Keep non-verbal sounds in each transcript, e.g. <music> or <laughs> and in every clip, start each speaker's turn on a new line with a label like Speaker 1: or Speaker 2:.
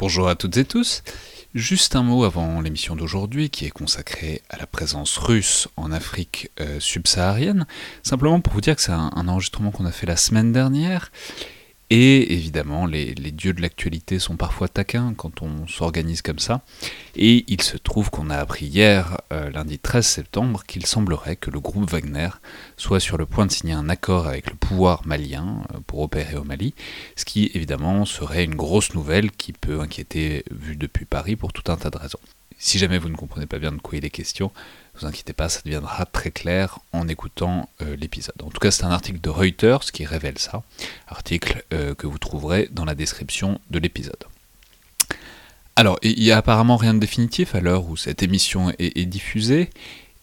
Speaker 1: Bonjour à toutes et tous. Juste un mot avant l'émission d'aujourd'hui qui est consacrée à la présence russe en Afrique euh, subsaharienne. Simplement pour vous dire que c'est un, un enregistrement qu'on a fait la semaine dernière et évidemment, les, dieux de l'actualité sont parfois taquins quand on s'organise comme ça. Et il se trouve qu'on a appris hier, euh, lundi 13 septembre, qu'il semblerait que le groupe Wagner soit sur le point de signer un accord avec le pouvoir malien euh, pour opérer au Mali, ce qui évidemment serait une grosse nouvelle qui peut inquiéter vu depuis Paris pour tout un tas de raisons. Si jamais vous ne comprenez pas bien de quoi il est question, ne vous inquiétez pas, ça deviendra très clair en écoutant euh, l'épisode. En tout cas, c'est un article de Reuters qui révèle ça, article euh, que vous trouverez dans la description de l'épisode. Alors, il n'y a apparemment rien de définitif à l'heure où cette émission est diffusée,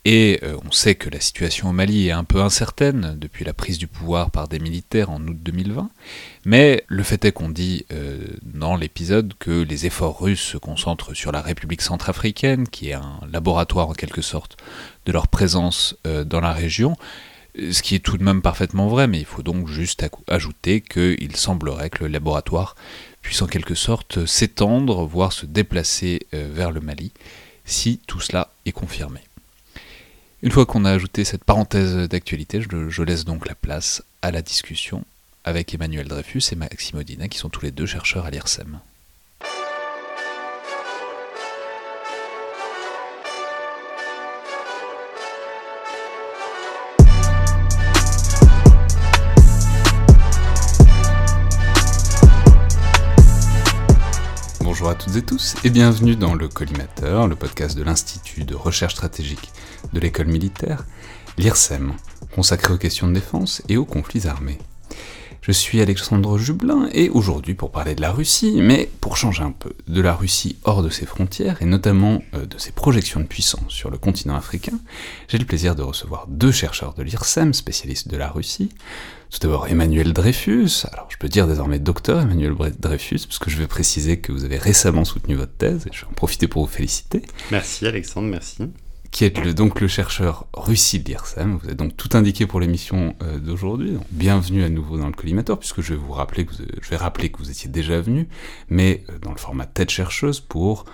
Speaker 1: et euh, on sait que la situation au Mali est un peu incertaine depuis la prise du pouvoir par des militaires en août 2020, mais le fait est qu'on dit euh, dans l'épisode que les efforts russes se concentrent sur la République centrafricaine, qui est un laboratoire en quelque sorte de leur présence euh, dans la région, ce qui est tout de même parfaitement vrai, mais il faut donc juste ajouter qu'il semblerait que le laboratoire puisse en quelque sorte s'étendre, voire se déplacer vers le Mali, si tout cela est confirmé. Une fois qu'on a ajouté cette parenthèse d'actualité, je, laisse donc la place à la discussion avec Emmanuel Dreyfus et Maxime Audinet, qui sont tous les deux chercheurs à l'IRSEM. Bonjour à toutes et tous et bienvenue dans le Collimateur, le podcast de l'Institut de recherche stratégique de l'école militaire, l'IRSEM, consacré aux questions de défense et aux conflits armés. Je suis Alexandre Jublin et aujourd'hui pour parler de la Russie, mais pour changer un peu, de la Russie hors de ses frontières et notamment euh, de ses projections de puissance sur le continent africain, j'ai le plaisir de recevoir deux chercheurs de l'IRSEM, spécialistes de la Russie, tout d'abord Emmanuel Dreyfus, alors je peux dire désormais docteur Emmanuel Dreyfus, parce que je vais préciser que vous avez récemment soutenu votre thèse, et je vais en profiter pour vous féliciter.
Speaker 2: Merci Alexandre, merci.
Speaker 1: Qui est le, donc le chercheur Russie de vous êtes donc tout indiqué pour l'émission euh, d'aujourd'hui, bienvenue à nouveau dans le collimateur, puisque je vais vous rappeler que vous, je vais rappeler que vous étiez déjà venu, mais euh, dans le format tête chercheuse pour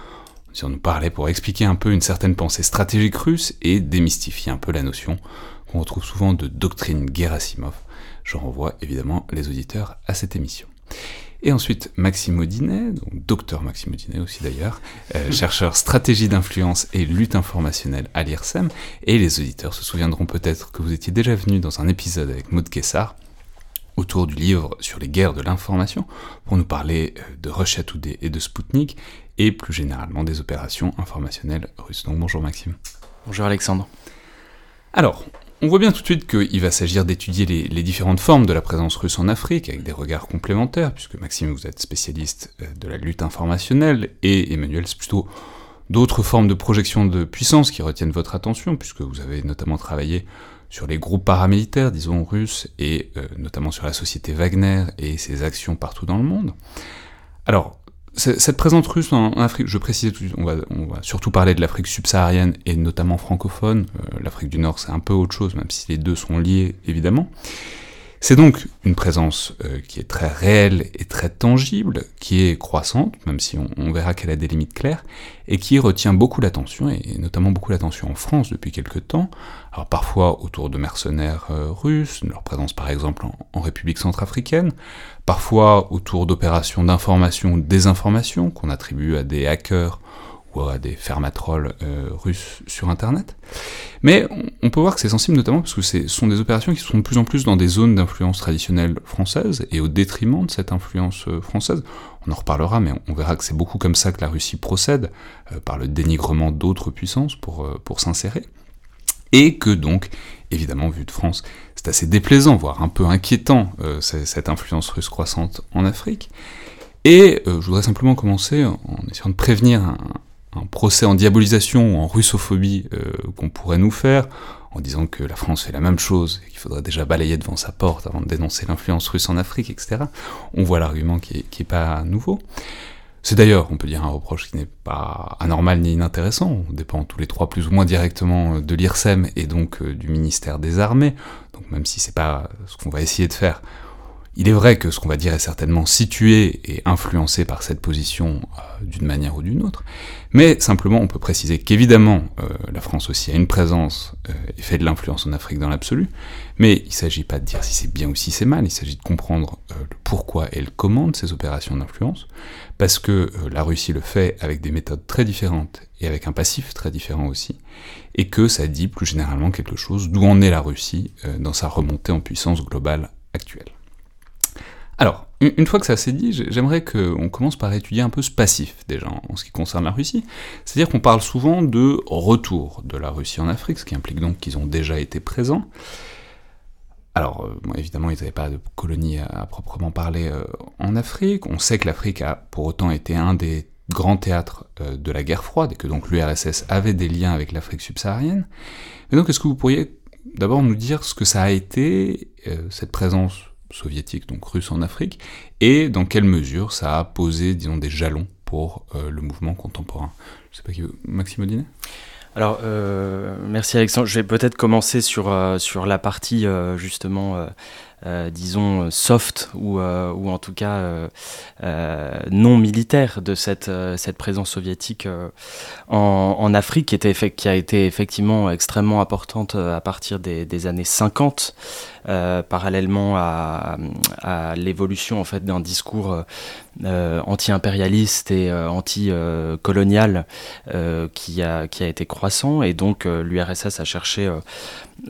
Speaker 1: si on nous parlait pour expliquer un peu une certaine pensée stratégique russe et démystifier un peu la notion qu'on retrouve souvent de doctrine Gerasimov, je renvoie évidemment les auditeurs à cette émission. Et ensuite, Maxime Audinet, donc docteur Maxime Audinet aussi d'ailleurs, euh, <laughs> chercheur stratégie d'influence et lutte informationnelle à l'IRSEM, et les auditeurs se souviendront peut-être que vous étiez déjà venu dans un épisode avec Maud Kessar, autour du livre sur les guerres de l'information, pour nous parler euh, de Russia Today et de Sputnik, et plus généralement des opérations informationnelles russes. Donc bonjour Maxime.
Speaker 3: Bonjour Alexandre.
Speaker 1: Alors, on voit bien tout de suite qu'il va s'agir d'étudier les, différentes formes de la présence russe en Afrique avec des regards complémentaires, puisque Maxime, vous êtes spécialiste euh, de la lutte informationnelle, et Emmanuel, c'est plutôt d'autres formes de projection de puissance qui retiennent votre attention, puisque vous avez notamment travaillé sur les groupes paramilitaires, disons russes, et euh, notamment sur la société Wagner et ses actions partout dans le monde. Alors, cette présence russe en Afrique, je précise, on va, on va surtout parler de l'Afrique subsaharienne et notamment francophone. Euh, L'Afrique du Nord, c'est un peu autre chose, même si les deux sont liés, évidemment. C'est donc une présence euh, qui est très réelle et très tangible, qui est croissante, même si on, verra qu'elle a des limites claires, et qui retient beaucoup l'attention, et notamment beaucoup l'attention en France depuis quelque temps, parfois autour de mercenaires euh, russes, leur présence par exemple en, République centrafricaine, parfois autour d'opérations d'information ou désinformation qu'on attribue à des hackers à des fermatrolls euh, russes sur Internet. Mais on, peut voir que c'est sensible notamment parce que ce sont des opérations qui sont de plus en plus dans des zones d'influence traditionnelle française et au détriment de cette influence euh, française. On en reparlera, mais on, verra que c'est beaucoup comme ça que la Russie procède, euh, par le dénigrement d'autres puissances pour s'insérer. Et que donc, évidemment, vu de France, c'est assez déplaisant, voire un peu inquiétant, cette influence russe croissante en Afrique. Et je voudrais simplement commencer en essayant de prévenir un, procès en diabolisation ou en russophobie euh, qu'on pourrait nous faire, en disant que la France fait la même chose, et qu'il faudrait déjà balayer devant sa porte avant de dénoncer l'influence russe en Afrique, etc., on voit l'argument qui est, qui est pas nouveau. C'est d'ailleurs, on peut dire, un reproche qui n'est pas anormal ni inintéressant, on dépend tous les trois plus ou moins directement de l'IRSEM et donc euh, du ministère des Armées, donc même si c'est pas ce qu'on va essayer de faire, il est vrai que ce qu'on va dire est certainement situé et influencé par cette position euh, d'une manière ou d'une autre, mais simplement on peut préciser qu'évidemment euh, la France aussi a une présence euh, et fait de l'influence en Afrique dans l'absolu, mais il ne s'agit pas de dire si c'est bien ou si c'est mal, il s'agit de comprendre le pourquoi et le comment de ces opérations d'influence, parce que la Russie le fait avec des méthodes très différentes et avec un passif très différent aussi, et que ça dit plus généralement quelque chose d'où en est la Russie dans sa remontée en puissance globale actuelle. Alors, une fois que ça s'est dit, j'aimerais qu'on commence par étudier un peu ce passif, déjà, en ce qui concerne la Russie. C'est-à-dire qu'on parle souvent de retour de la Russie en Afrique, ce qui implique donc qu'ils ont déjà été présents. Alors, euh, évidemment, ils n'avaient pas de colonie à, proprement parler euh, en Afrique. On sait que l'Afrique a pour autant été un des grands théâtres euh, de la guerre froide, et que donc l'URSS avait des liens avec l'Afrique subsaharienne. Mais donc, est-ce que vous pourriez d'abord nous dire ce que ça a été, cette présence soviétique, donc russe en Afrique, et dans quelle mesure ça a posé, disons, des jalons pour euh, le mouvement contemporain. Je sais pas qui Maxime Audinet?
Speaker 2: Alors, euh, merci Alexandre. Je vais peut-être commencer sur, euh, sur la partie justement euh, disons, soft ou, euh, ou en tout cas euh, non militaire de cette, cette présence soviétique en, Afrique, qui, était, qui a été effectivement extrêmement importante à partir des, des années 50, parallèlement à, à l'évolution en fait d'un discours anti-impérialiste et anti-colonial qui, a, qui a été croissant, et donc l'URSS a cherché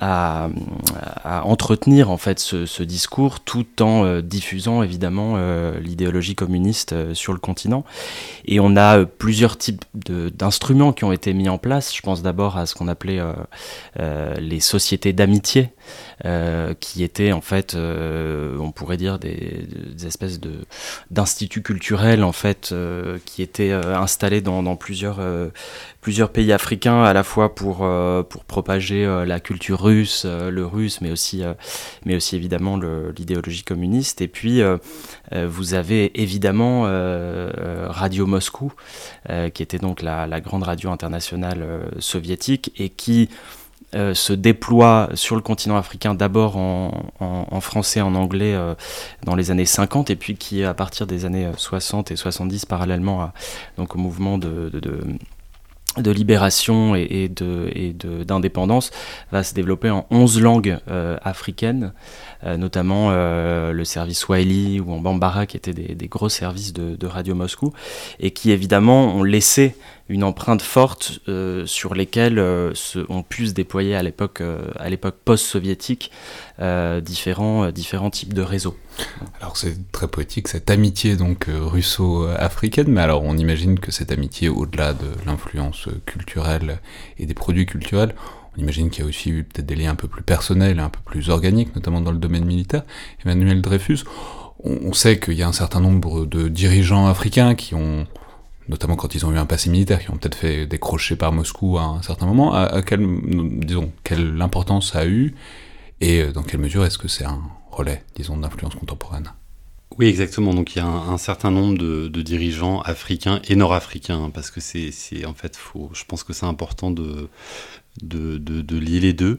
Speaker 2: à, entretenir en fait ce, ce discours tout en euh, diffusant évidemment euh, l'idéologie communiste euh, sur le continent. Et on a plusieurs types d'instruments qui ont été mis en place. Je pense d'abord à ce qu'on appelait les sociétés d'amitié. Qui étaient en fait, on pourrait dire des, espèces de d'instituts culturels en fait, qui étaient installés dans, plusieurs plusieurs pays africains à la fois pour, euh, pour propager euh, la culture russe, euh, le russe, mais aussi, mais aussi évidemment l'idéologie communiste. Et puis, vous avez évidemment Radio Moscou, qui était donc la grande radio internationale soviétique et qui se déploie sur le continent africain d'abord en, français, en anglais dans les années 50 et puis qui à partir des années 60 et 70 parallèlement à, donc au mouvement de, de de libération et, de et d'indépendance va se développer en 11 langues euh, africaines, euh, notamment euh, le service Swahili ou en Bambara qui étaient des, gros services de, Radio Moscou et qui évidemment ont laissé une empreinte forte euh, sur lesquelles euh, ont pu se déployer à l'époque euh, à l'époque post-soviétique différents différents types de réseaux.
Speaker 1: Alors c'est très poétique cette amitié donc russo-africaine, mais alors on imagine que cette amitié au-delà de l'influence culturelle et des produits culturels, on imagine qu'il y a aussi eu peut-être des liens un peu plus personnels, un peu plus organiques, notamment dans le domaine militaire. Emmanuel Dreyfus, on sait qu'il y a un certain nombre de dirigeants africains qui ont notamment quand ils ont eu un passé militaire, qui ont peut-être fait décrocher par Moscou à un certain moment, à, quelle, disons, quelle importance ça a eu, et dans quelle mesure est-ce que c'est un relais, disons, d'influence contemporaine?
Speaker 3: Oui, exactement. Donc il y a un, certain nombre de, dirigeants africains et nord-africains, parce que c'est en fait faux. Je pense que c'est important de, de, de, lier les deux,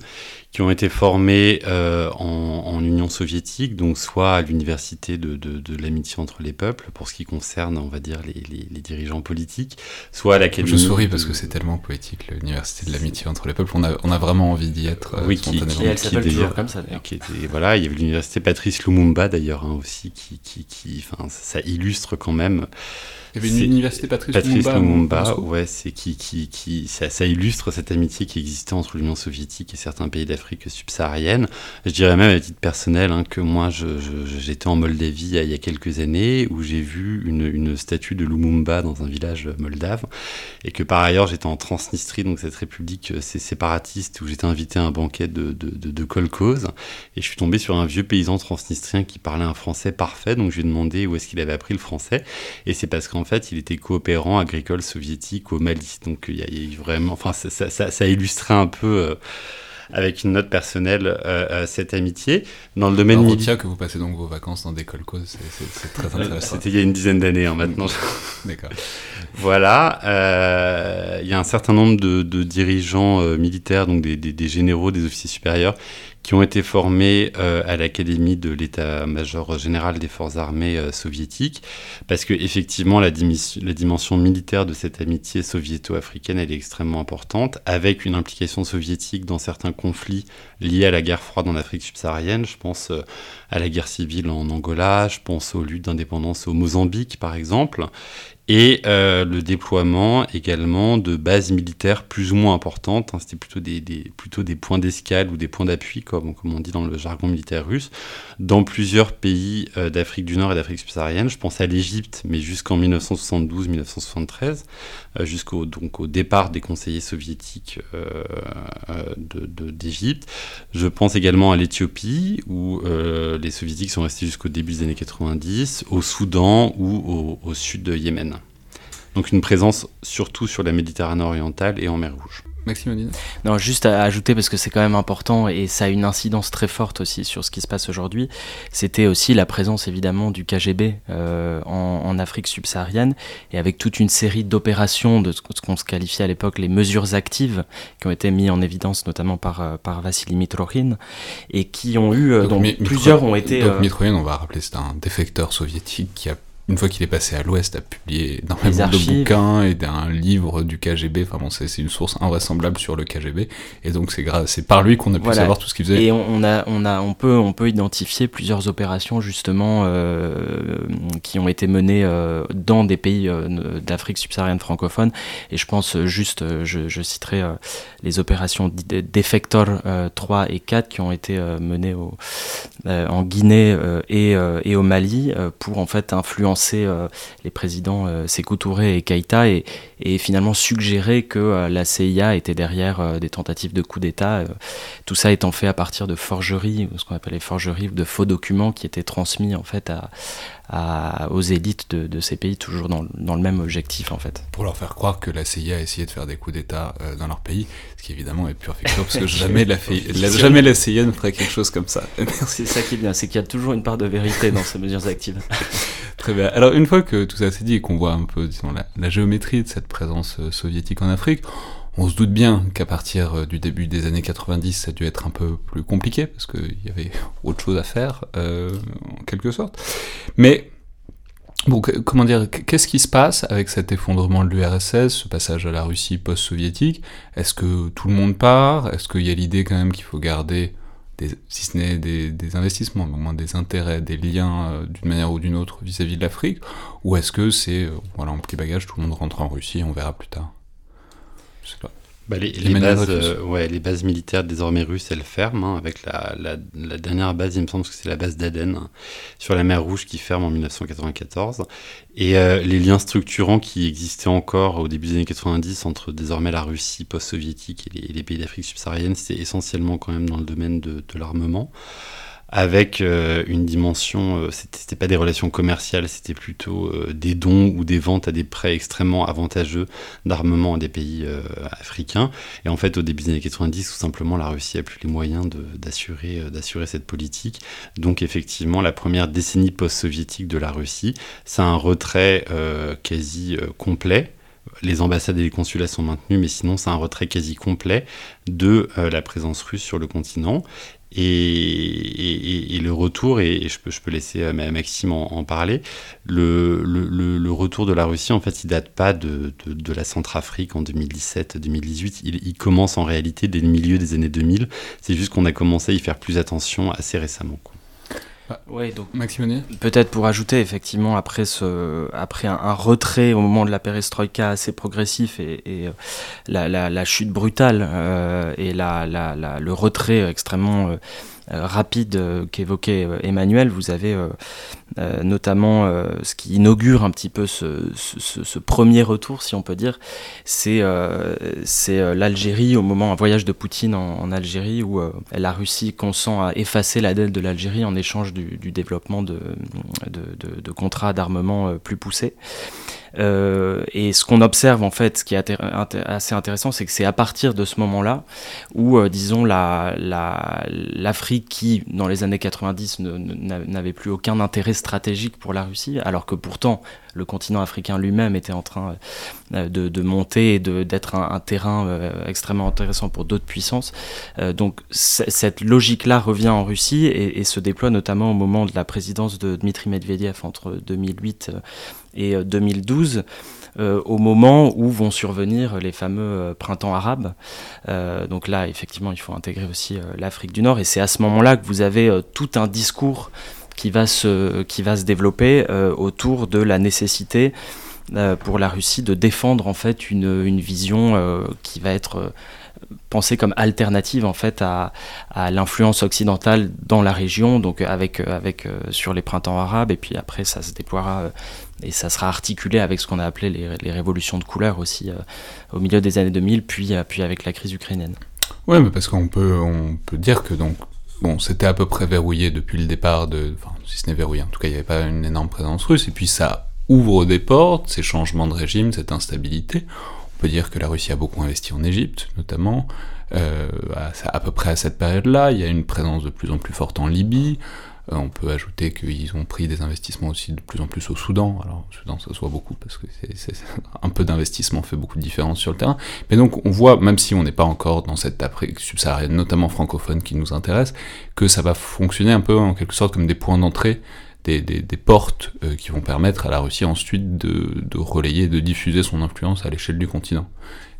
Speaker 3: qui ont été formés euh, en, Union soviétique, donc soit à l'université de, de, l'amitié entre les peuples, pour ce qui concerne, on va dire, les, les, dirigeants politiques, soit à l'académie...
Speaker 1: Je souris parce que c'est tellement poétique, l'université de l'amitié entre les peuples, on a, on a vraiment envie d'y être
Speaker 3: euh, oui, qui, qui,
Speaker 2: elle s'appelle toujours comme ça,
Speaker 3: était, Voilà, il y avait l'université Patrice Lumumba, d'ailleurs, hein, aussi, qui, qui, qui ça illustre quand même
Speaker 1: il y avait une université Patrice,
Speaker 3: Patrice Lumumba. ouais, c'est qui, qui, qui ça, ça, illustre cette amitié qui existait entre l'Union soviétique et certains pays d'Afrique subsaharienne. Je dirais même à titre personnel hein, que moi, j'étais en Moldavie il y a quelques années où j'ai vu une, une, statue de Lumumba dans un village moldave et que par ailleurs j'étais en Transnistrie, donc cette république euh, c'est séparatiste où j'étais invité à un banquet de, de, de, de kolkhoz et je suis tombé sur un vieux paysan transnistrien qui parlait un français parfait, donc je lui ai demandé où est-ce qu'il avait appris le français et c'est parce qu'en en fait, il était coopérant agricole soviétique au Mali. Donc il y, a, vraiment, enfin, ça, ça, ça, illustrait un peu. Euh, avec une note personnelle euh, euh, cette amitié.
Speaker 1: Dans le domaine militaire. que vous passez donc vos vacances dans des colcos, c'est très intéressant.
Speaker 3: C'était il y a une dizaine d'années hein, maintenant. <laughs>
Speaker 1: D'accord.
Speaker 3: voilà, il y a un certain nombre de, dirigeants militaires, donc des, des, généraux, des officiers supérieurs, qui ont été formés à l'Académie de l'état-major général des forces armées soviétiques, parce que effectivement la, dimension militaire de cette amitié soviéto-africaine est extrêmement importante, avec une implication soviétique dans certains conflits liés à la guerre froide en Afrique subsaharienne. Je pense à la guerre civile en Angola, je pense aux luttes d'indépendance au Mozambique par exemple, et euh, le déploiement également de bases militaires plus ou moins importantes. Hein, C'était plutôt des, des, plutôt des points d'escale ou des points d'appui, comme, comme on dit dans le jargon militaire russe, dans plusieurs pays euh, d'Afrique du Nord et d'Afrique subsaharienne. Je pense à l'Égypte, mais jusqu'en 1972-1973, euh, jusqu'au donc au départ des conseillers soviétiques euh, d'Égypte. De, Je pense également à l'Éthiopie, où les soviétiques sont restés jusqu'au début des années 90, au Soudan ou au, au sud de Yémen. Donc une présence surtout sur la Méditerranée orientale et en mer Rouge.
Speaker 1: Maxime
Speaker 2: Non, juste à ajouter, parce que c'est quand même important et ça a une incidence très forte aussi sur ce qui se passe aujourd'hui, c'était aussi la présence évidemment du KGB euh, en, Afrique subsaharienne et avec toute une série d'opérations de ce qu'on se qualifiait à l'époque les mesures actives qui ont été mises en évidence notamment par, euh, par Vassili Mitrohin et qui ont eu, euh, donc, plusieurs ont été...
Speaker 1: Donc Mitrohin, on va rappeler, c'est un défecteur soviétique qui a une fois qu'il est passé à l'Ouest, a publié énormément de bouquins et d'un livre du KGB. Enfin bon, c'est une source invraisemblable sur le KGB. Et donc c'est c'est par lui qu'on a pu savoir tout ce qu'il faisait.
Speaker 2: Et on, a, on a, on peut, on peut identifier plusieurs opérations justement euh, qui ont été menées euh, dans des pays euh, d'Afrique subsaharienne francophone. Et je pense juste, je, je citerai les opérations Defector 3 et 4 qui ont été menées au, en Guinée et, et au Mali pour en fait influencer euh, les présidents euh, Sékou Touré et Keïta et, finalement suggérer que euh, la CIA était derrière des tentatives de coup d'État. tout ça étant fait à partir de forgeries, ce qu'on appelle les forgeries de faux documents qui étaient transmis en fait à, aux élites de, ces pays, toujours dans, le même objectif en fait.
Speaker 1: Pour leur faire croire que la CIA a essayé de faire des coups d'État euh, dans leur pays, ce qui évidemment est pure fiction, parce que <laughs> jamais la, jamais la CIA ne ferait quelque chose comme ça. <laughs>
Speaker 2: C'est ça qui est bien, c'est qu'il y a toujours une part de vérité dans ces mesures actives. <laughs>
Speaker 1: Très bien. Alors une fois que tout ça s'est dit et qu'on voit un peu disons, la, géométrie de cette présence euh, soviétique en Afrique, on se doute bien qu'à partir euh, du début des années 90, ça a dû être un peu plus compliqué, parce qu'il y avait <laughs> autre chose à faire, euh, en quelque sorte. Mais, bon, comment dire, qu'est-ce qui se passe avec cet effondrement de l'URSS, ce passage à la Russie post-soviétique? Est-ce que tout le monde part? Est-ce qu'il y a l'idée quand même qu'il faut garder, des, si ce n'est des, investissements, au moins des intérêts, des liens euh, d'une manière ou d'une autre vis-à-vis de l'Afrique? Ou est-ce que c'est, voilà, en petit bagage, tout le monde rentre en Russie, on verra plus tard?
Speaker 3: Bah, les, bases, euh, ouais, les bases militaires désormais russes, elles ferment, hein, avec la, la, dernière base, il me semble que c'est la base d'Aden, hein, sur la mer Rouge, qui ferme en 1994. Et euh, les liens structurants qui existaient encore au début des années 90 entre désormais la Russie post-soviétique et, les, pays d'Afrique subsaharienne, c'est essentiellement quand même dans le domaine de, de l'armement avec euh, une dimension, euh, c'était pas des relations commerciales, c'était plutôt euh, des dons ou des ventes à des prêts extrêmement avantageux d'armement à des pays africains. Et en fait, au début des années 90, tout simplement, la Russie a plus les moyens d'assurer cette politique. Donc effectivement, la première décennie post-soviétique de la Russie, c'est un retrait quasi complet les ambassades et les consulats sont maintenus, mais sinon c'est un retrait quasi complet de la présence russe sur le continent. Et, le retour, et je peux, je peux laisser Maxime en, parler, le, le, retour de la Russie, en fait, il date pas de, de, la Centrafrique en 2017-2018. Il, il, commence en réalité dès le milieu des années 2000. C'est juste qu'on a commencé à y faire plus attention assez récemment.
Speaker 2: Ouais, donc Peut-être pour ajouter, effectivement, après, ce, après un, retrait au moment de la perestroïka assez progressif et, et euh, la, la, la, chute brutale euh, et la, le retrait extrêmement euh, euh, rapide euh, qu'évoquait euh, Emmanuel, vous avez notamment ce qui inaugure un petit peu ce, premier retour, si on peut dire, c'est c'est l'Algérie au moment, un voyage de Poutine en, Algérie où la Russie consent à effacer la dette de l'Algérie en échange du, développement de, de, contrats d'armement plus poussés. Euh, et ce qu'on observe en fait, ce qui est assez intéressant, c'est que c'est à partir de ce moment-là où, euh, disons, l'Afrique la, qui, dans les années 90, n'avait plus aucun intérêt stratégique pour la Russie, alors que pourtant le continent africain lui-même était en train euh, de, monter et d'être un, terrain euh, extrêmement intéressant pour d'autres puissances. Euh, donc cette logique-là revient en Russie et, se déploie notamment au moment de la présidence de Dmitri Medvedev entre 2008 et 2012. au moment où vont survenir les fameux printemps arabes. donc là, effectivement, il faut intégrer aussi l'Afrique du Nord, et c'est à ce moment-là que vous avez tout un discours qui va se, qui va se développer euh, autour de la nécessité euh, pour la Russie de défendre en fait une, une vision euh, qui va être pensée comme alternative en fait à, à l'influence occidentale dans la région, donc avec, avec sur les printemps arabes, et puis après ça se déploiera et ça sera articulé avec ce qu'on a appelé les, les, révolutions de couleur aussi au milieu des années 2000, puis, puis avec la crise ukrainienne.
Speaker 1: Mais parce qu'on peut, on peut dire que donc bon, c'était à peu près verrouillé depuis le départ de, enfin, si ce n'est verrouillé, en tout cas, il n'y avait pas une énorme présence russe, et puis ça ouvre des portes, ces changements de régime, cette instabilité. On peut dire que la Russie a beaucoup investi en Égypte, notamment, euh, à, peu près à cette période-là, il y a une présence de plus en plus forte en Libye, on peut ajouter qu'ils ont pris des investissements aussi de plus en plus au Soudan. Alors, au Soudan, ça se voit beaucoup parce que c'est, <laughs> un peu d'investissement fait beaucoup de différence sur le terrain. Mais donc, on voit, même si on n'est pas encore dans cette Afrique subsaharienne, notamment francophone, qui nous intéresse, que ça va fonctionner un peu en quelque sorte comme des points d'entrée des, portes euh, qui vont permettre à la Russie ensuite de, de relayer, de diffuser son influence à l'échelle du continent.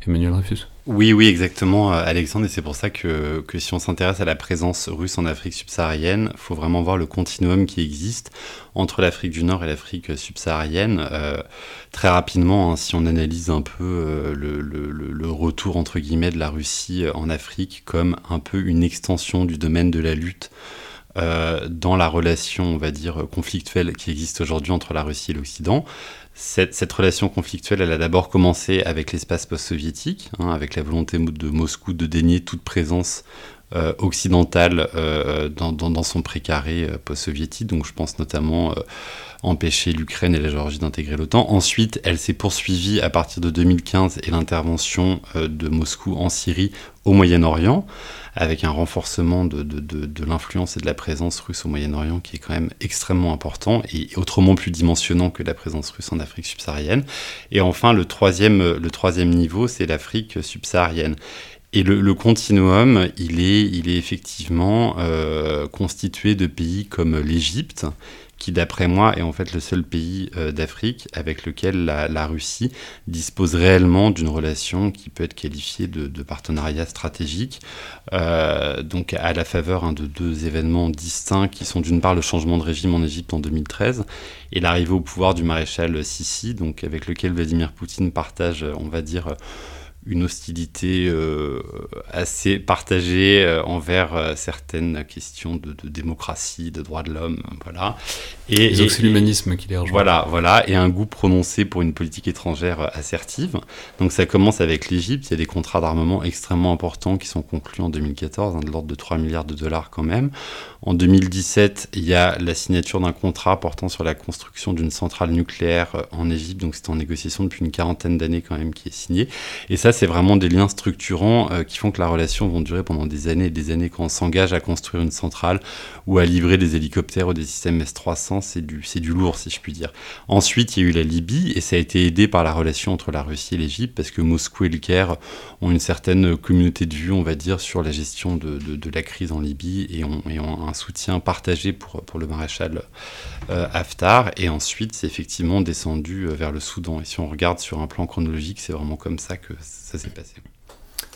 Speaker 1: Emmanuel Dreyfus
Speaker 3: Oui, oui, exactement, euh, Alexandre, et c'est pour ça que, que si on s'intéresse à la présence russe en Afrique subsaharienne, il faut vraiment voir le continuum qui existe entre l'Afrique du Nord et l'Afrique subsaharienne. Euh, très rapidement, hein, si on analyse un peu le, retour, entre guillemets, de la Russie en Afrique comme un peu une extension du domaine de la lutte euh, dans la relation, on va dire, conflictuelle qui existe aujourd'hui entre la Russie et l'Occident. Cette, relation conflictuelle, elle a d'abord commencé avec l'espace post-soviétique, hein, avec la volonté de Moscou de dénier toute présence occidentale euh, dans, son précaré euh, post-soviétique. Donc je pense notamment euh, empêcher l'Ukraine et la Géorgie d'intégrer l'OTAN. Ensuite, elle s'est poursuivie à partir de 2015 et l'intervention de Moscou en Syrie au Moyen-Orient avec un renforcement de, l'influence et de la présence russe au Moyen-Orient qui est quand même extrêmement important et autrement plus dimensionnant que la présence russe en Afrique subsaharienne. Et enfin, le troisième niveau, c'est l'Afrique subsaharienne. Et le, continuum, il est, il est effectivement euh, constitué de pays comme l'Égypte, qui d'après moi est en fait le seul pays euh, d'Afrique avec lequel la, Russie dispose réellement d'une relation qui peut être qualifiée de, de partenariat stratégique, euh, donc à la faveur hein, de deux événements distincts qui sont d'une part le changement de régime en Égypte en 2013 et l'arrivée au pouvoir du maréchal Sissi, donc avec lequel Vladimir Poutine partage, on va dire, une hostilité euh, assez partagée euh, envers euh, certaines questions de, de, démocratie, de droits de l'homme, voilà.
Speaker 1: Et, c'est l'humanisme qui les rejoint.
Speaker 3: Voilà, voilà, et un goût prononcé pour une politique étrangère assertive. Donc ça commence avec l'Égypte, il y a des contrats d'armement extrêmement importants qui sont conclus en 2014, hein, de l'ordre de 3 milliards de dollars quand même. En 2017, il y a la signature d'un contrat portant sur la construction d'une centrale nucléaire en Égypte, donc c'est en négociation depuis une quarantaine d'années quand même qui est signé. Et ça, c'est vraiment des liens structurants euh, qui font que la relation va durer pendant des années et des années quand on s'engage à construire une centrale ou à livrer des hélicoptères ou des systèmes S-300, c'est du, lourd si je puis dire. Ensuite, il y a eu la Libye et ça a été aidé par la relation entre la Russie et l'Égypte parce que Moscou et le Caire ont une certaine communauté de vue, on va dire, sur la gestion de, la crise en Libye et ont, un soutien partagé pour, pour le maréchal euh, Haftar. Et ensuite, c'est effectivement descendu euh, vers le Soudan. Et si on regarde sur un plan chronologique, c'est vraiment comme ça que ça s'est passé.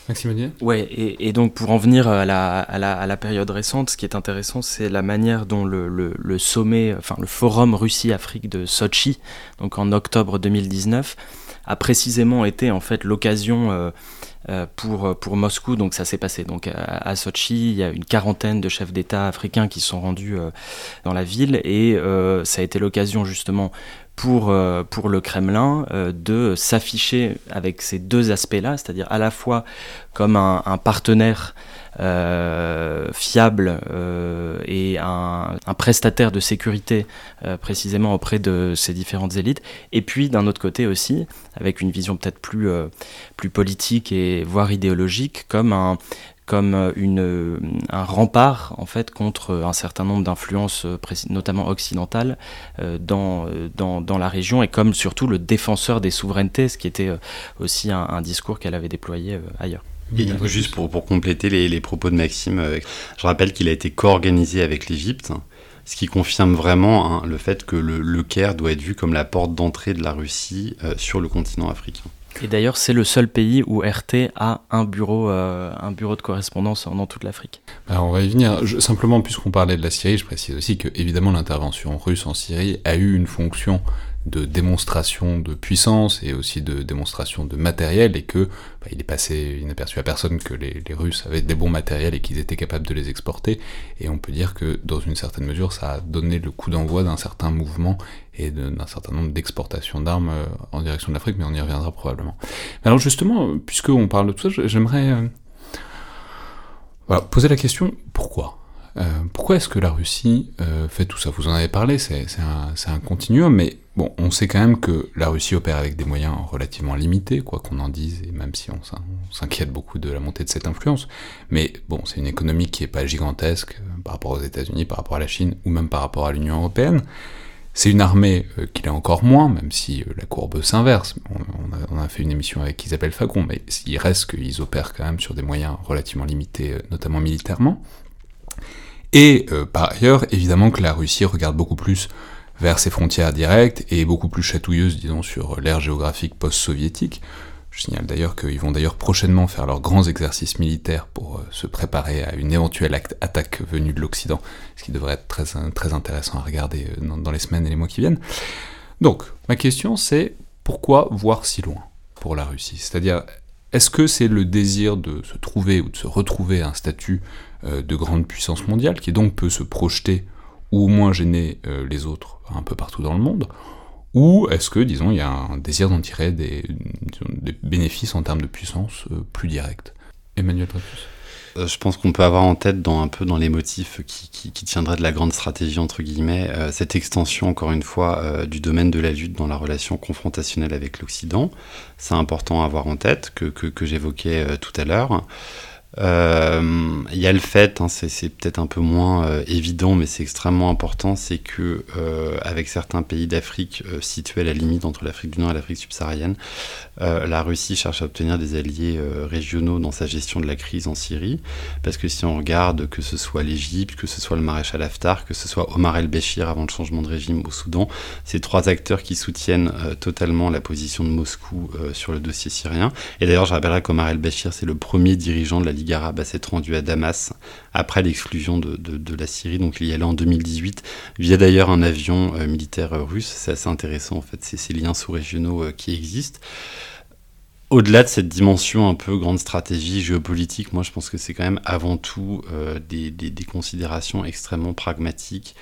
Speaker 1: Maxime
Speaker 2: Ouais, et, et, donc pour en venir à la, à, la, à la, période récente, ce qui est intéressant, c'est la manière dont le, le, le, sommet, enfin le forum Russie-Afrique de Sochi, donc en octobre 2019, a précisément été en fait l'occasion euh, euh, pour, pour Moscou. Donc ça s'est passé. Donc à, à, Sochi, il y a une quarantaine de chefs d'État africains qui sont rendus euh, dans la ville et euh, ça a été l'occasion justement pour, euh, pour le Kremlin euh, de s'afficher avec ces deux aspects-là, c'est-à-dire à la fois comme un, partenaire euh, fiable et un, prestataire de sécurité précisément auprès de ces différentes élites, et puis d'un autre côté aussi, avec une vision peut-être plus, plus politique et voire idéologique, comme un, comme une, un rempart en fait contre un certain nombre d'influences, notamment occidentales, dans, dans, dans, la région et comme surtout le défenseur des souverainetés, ce qui était aussi un, discours qu'elle avait déployé ailleurs.
Speaker 3: juste pour, pour compléter les, les, propos de Maxime, je rappelle qu'il a été co-organisé avec l'Égypte ce qui confirme vraiment hein, le fait que le, Caire doit être vu comme la porte d'entrée de la Russie euh, sur le continent africain.
Speaker 2: Et d'ailleurs, c'est le seul pays où RT a un bureau, euh, un bureau de correspondance dans toute l'Afrique.
Speaker 1: Alors on va y venir. simplement, puisqu'on parlait de la Syrie, je précise aussi que évidemment l'intervention russe en Syrie a eu une fonction de démonstration de puissance et aussi de démonstration de matériel et que bah, il est passé inaperçu à personne que les, Russes avaient des bons matériels et qu'ils étaient capables de les exporter et on peut dire que dans une certaine mesure ça a donné le coup d'envoi d'un certain mouvement et d'un certain nombre d'exportations d'armes euh, en direction de l'Afrique mais on y reviendra probablement. Alors justement puisqu'on parle de tout ça j'aimerais euh, poser la question pourquoi? Euh, pourquoi est-ce que la Russie fait tout ça? Vous en avez parlé, c'est un, continuum, mais bon, on sait quand même que la Russie opère avec des moyens relativement limités, quoi qu'on en dise, et même si on s'inquiète beaucoup de la montée de cette influence. Mais bon, c'est une économie qui n'est pas gigantesque par rapport aux États-Unis, par rapport à la Chine, ou même par rapport à l'Union européenne. C'est une armée qui l'est encore moins, même si la courbe s'inverse. On, a, fait une émission avec Isabelle Fagon, mais il reste qu'ils opèrent quand même sur des moyens relativement limités, notamment militairement. Et euh, par ailleurs, évidemment que la Russie regarde beaucoup plus vers ses frontières directes et beaucoup plus chatouilleuse, disons, sur l'ère géographique post-soviétique. Je signale d'ailleurs qu'ils vont d'ailleurs prochainement faire leurs grands exercices militaires pour euh, se préparer à une éventuelle attaque venue de l'Occident, ce qui devrait être très, très intéressant à regarder euh, dans, les semaines et les mois qui viennent. Donc, ma question c'est pourquoi voir si loin pour la Russie? C'est-à-dire, est-ce que c'est le désir de se trouver ou de se retrouver un statut euh, de grande puissance mondiale, qui donc peut se projeter ou au moins gêner euh, les autres un peu partout dans le monde, ou est-ce que, disons, il y a un désir d'en tirer des, bénéfices en termes de puissance euh, plus directs Emmanuel Dreyfus?
Speaker 3: Je pense qu'on peut avoir en tête dans un peu dans les motifs qui, qui, tiendraient de la grande stratégie entre guillemets cette extension encore une fois du domaine de la lutte dans la relation confrontationnelle avec l'Occident. C'est important à avoir en tête que, que j'évoquais tout à l'heure. Euh, il y a le fait, hein, c'est peut-être un peu moins euh, évident, mais c'est extrêmement important, c'est que euh, avec certains pays d'Afrique situés à la limite entre l'Afrique du Nord et l'Afrique subsaharienne, la Russie cherche à obtenir des alliés régionaux dans sa gestion de la crise en Syrie, parce que si on regarde que ce soit l'Égypte, que ce soit le maréchal Haftar, que ce soit Omar el-Béchir avant le changement de régime au Soudan, ces trois acteurs qui soutiennent totalement la position de Moscou sur le dossier syrien. Et d'ailleurs, je rappellerai qu'Omar el-Béchir, c'est le premier dirigeant de la Ligue arabe à s'être rendu à Damas après l'exclusion de, la Syrie. Donc il y allait en 2018 via d'ailleurs un avion euh, militaire russe. C'est assez intéressant en fait, c'est ces liens sous-régionaux euh, qui existent. Au-delà de cette dimension un peu grande stratégie géopolitique, moi je pense que c'est quand même avant tout euh, des, considérations extrêmement pragmatiques,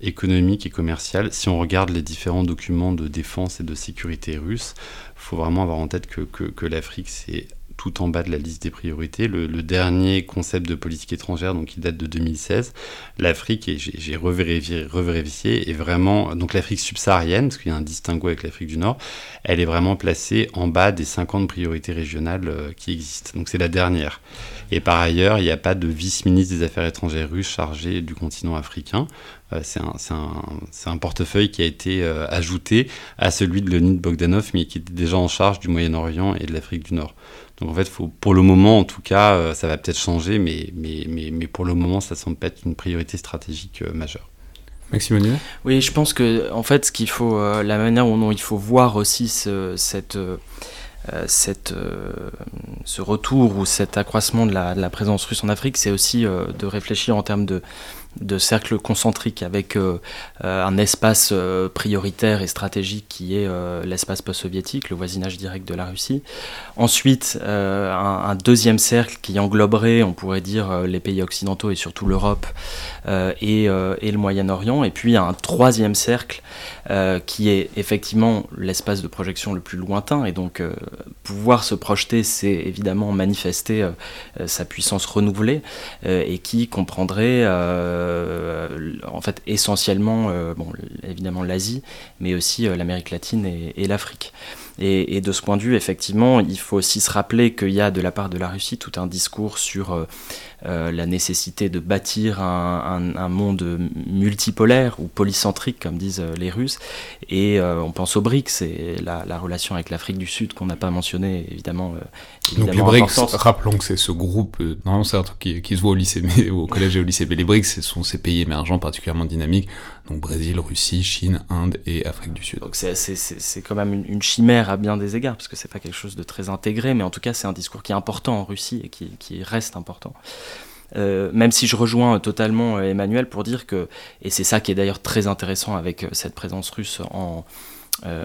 Speaker 3: économiques et commerciales. Si on regarde les différents documents de défense et de sécurité russes, il faut vraiment avoir en tête que, que l'Afrique c'est tout en bas de la liste des priorités. Le, dernier concept de politique étrangère, donc qui date de 2016, l'Afrique, et j'ai revérifié, est vraiment, donc l'Afrique subsaharienne, parce qu'il y a un distinguo avec l'Afrique du Nord, elle est vraiment placée en bas des 50 priorités régionales euh, qui existent. Donc c'est la dernière. Et par ailleurs, il n'y a pas de vice-ministre des Affaires étrangères russe chargé du continent africain. Euh, c'est un, un, portefeuille qui a été euh, ajouté à celui de Leonid Bogdanov, mais qui était déjà en charge du Moyen-Orient et de l'Afrique du Nord. Donc en fait, faut, pour le moment, en tout cas, euh, ça va peut-être changer, mais, mais, mais, mais, pour le moment, ça semble pas être une priorité stratégique euh, majeure.
Speaker 1: Maxime
Speaker 2: Oui, je pense que en fait, ce qu'il faut, euh, la manière dont il faut voir aussi cette, cette, ce retour ou cet accroissement de la, de la présence russe en Afrique, c'est aussi de réfléchir en termes de de cercles concentriques avec euh, euh, un espace euh, prioritaire et stratégique qui est l'espace post-soviétique, le voisinage direct de la Russie. Ensuite, un, deuxième cercle qui engloberait, on pourrait dire, les pays occidentaux et surtout l'Europe et, et, le Moyen-Orient. Et puis un troisième cercle qui est effectivement l'espace de projection le plus lointain. Et donc, pouvoir se projeter, c'est évidemment manifester sa puissance renouvelée et qui comprendrait en fait essentiellement, euh, bon, évidemment l'Asie, mais aussi euh, l'Amérique latine et, l'Afrique. Et, de ce point de vue, effectivement, il faut aussi se rappeler qu'il y a de la part de la Russie tout un discours sur euh, euh, la nécessité de bâtir un, monde multipolaire ou polycentrique, comme disent euh, les Russes. Et on pense aux BRICS et la, relation avec l'Afrique du Sud qu'on n'a pas mentionné, évidemment.
Speaker 1: Donc les BRICS, rappelons que c'est ce groupe, normalement c'est un truc qui, se voit au lycée, mais, au collège et au lycée, mais les BRICS, ce sont ces pays émergents particulièrement dynamiques, donc Brésil, Russie, Chine, Inde et Afrique du Sud.
Speaker 2: Donc c'est quand même une, chimère à bien des égards, parce que c'est pas quelque chose de très intégré, mais en tout cas c'est un discours qui est important en Russie et qui, reste important. Euh, même si je rejoins totalement euh, Emmanuel pour dire que, et c'est ça qui est d'ailleurs très intéressant avec euh, cette présence russe en,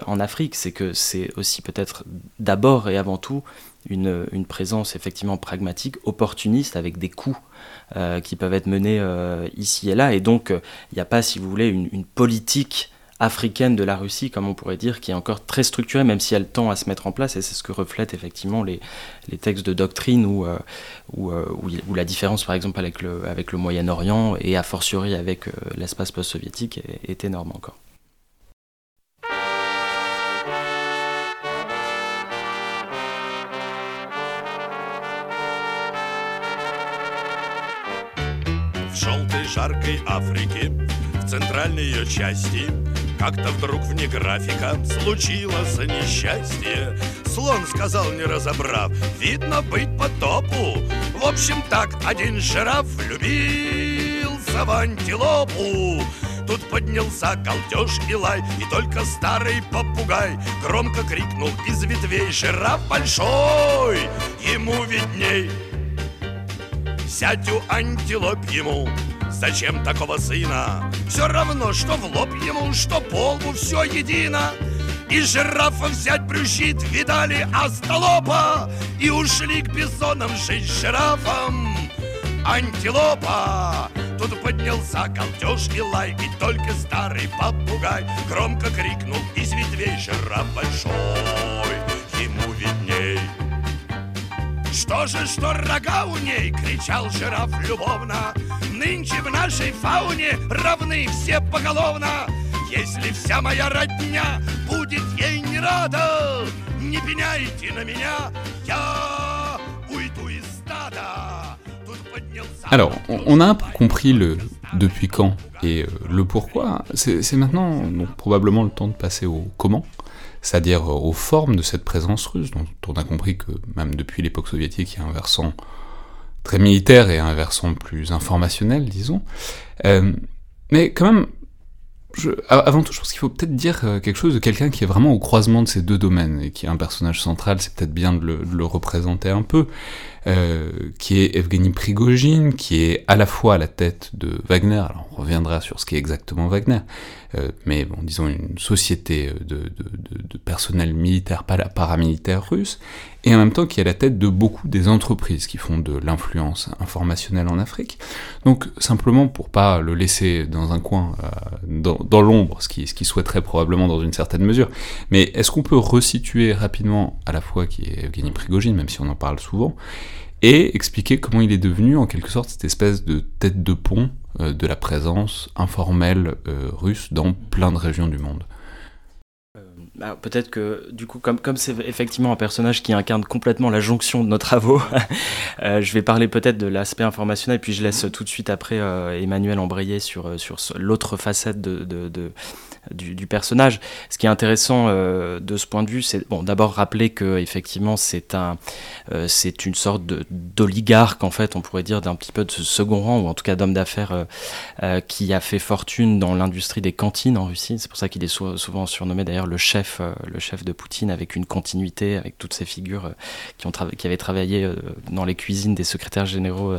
Speaker 2: en Afrique, c'est que c'est aussi peut-être d'abord et avant tout une, présence effectivement pragmatique, opportuniste, avec des coûts qui peuvent être menés ici et là. Et donc, il n'y a pas, si vous voulez, une, politique africaine de la Russie, comme on pourrait dire, qui est encore très structurée, même si elle tend à se mettre en place, et c'est ce que reflètent effectivement les, textes de doctrine, où, euh, euh, où, la différence, par exemple, avec le, Moyen-Orient, et a fortiori avec euh, l'espace post-soviétique, est énorme encore.
Speaker 4: Как-то вдруг вне графика случилось несчастье. Слон сказал, не разобрав, видно быть по топу В общем так, один жираф влюбился в антилопу. Тут поднялся колтеж и лай И только старый попугай Громко крикнул из ветвей Жираф большой, ему видней У антилоп ему Зачем такого сына? Все равно, что в лоб ему, что полбу, все едино. И жирафа взять брюзжит, видали остолопа, И ушли к бизонам жить жирафом. Антилопа! Тут поднялся колтеж и лай, И только старый попугай Громко крикнул из ветвей жираф большой. Ему видней. Что же, что рога у ней, кричал жираф любовно, Нынче в нашей фауне равны все поголовно. Если вся моя родня будет ей не рада, Не пеняйте на меня, я уйду из стада.
Speaker 1: Alors, on a compris le depuis quand et le pourquoi. C'est maintenant donc, probablement le temps de passer au comment, c'est-à-dire euh, aux formes de cette présence russe, dont on a compris que même depuis l'époque soviétique, il y a un versant très militaire et un versant plus informationnel, disons. Euh, mais quand même, avant tout, je pense qu'il faut peut-être dire euh, quelque chose de quelqu'un qui est vraiment au croisement de ces deux domaines et qui est un personnage central, c'est peut-être bien de le, représenter un peu, euh, qui est Evgeny Prigogine, qui est à la fois à la tête de Wagner, alors on reviendra sur ce qu'est exactement Wagner, euh, mais bon, disons une société de, de personnel militaire, paramilitaire russe, et en même temps qui est à la tête de beaucoup des entreprises qui font de l'influence informationnelle en Afrique. Donc simplement pour pas le laisser dans un coin, euh, dans, l'ombre, ce qu'il ce qui souhaiterait probablement dans une certaine mesure, mais est-ce qu'on peut resituer rapidement à la fois qui est Evgeny Prigogine, même si on en parle souvent, et expliquer comment il est devenu en quelque sorte cette espèce de tête de pont euh, de la présence informelle euh, russe dans plein de régions du monde?
Speaker 2: Euh, bah, peut-être que du coup, comme comme c'est effectivement un personnage qui incarne complètement la jonction de nos travaux, <laughs> je vais parler peut-être de l'aspect informationnel, puis je laisse tout de suite après Emmanuel embrayer sur sur l'autre facette de, du, personnage. Ce qui est intéressant euh, de ce point de vue, c'est bon, d'abord rappeler que effectivement c'est un, euh, c'est une sorte d'oligarque en fait, on pourrait dire d'un petit peu de second rang ou en tout cas d'homme d'affaires euh, qui a fait fortune dans l'industrie des cantines en Russie. C'est pour ça qu'il est souvent surnommé d'ailleurs le chef, le chef de Poutine, avec une continuité avec toutes ces figures qui ont qui avaient travaillé dans les cuisines des secrétaires généraux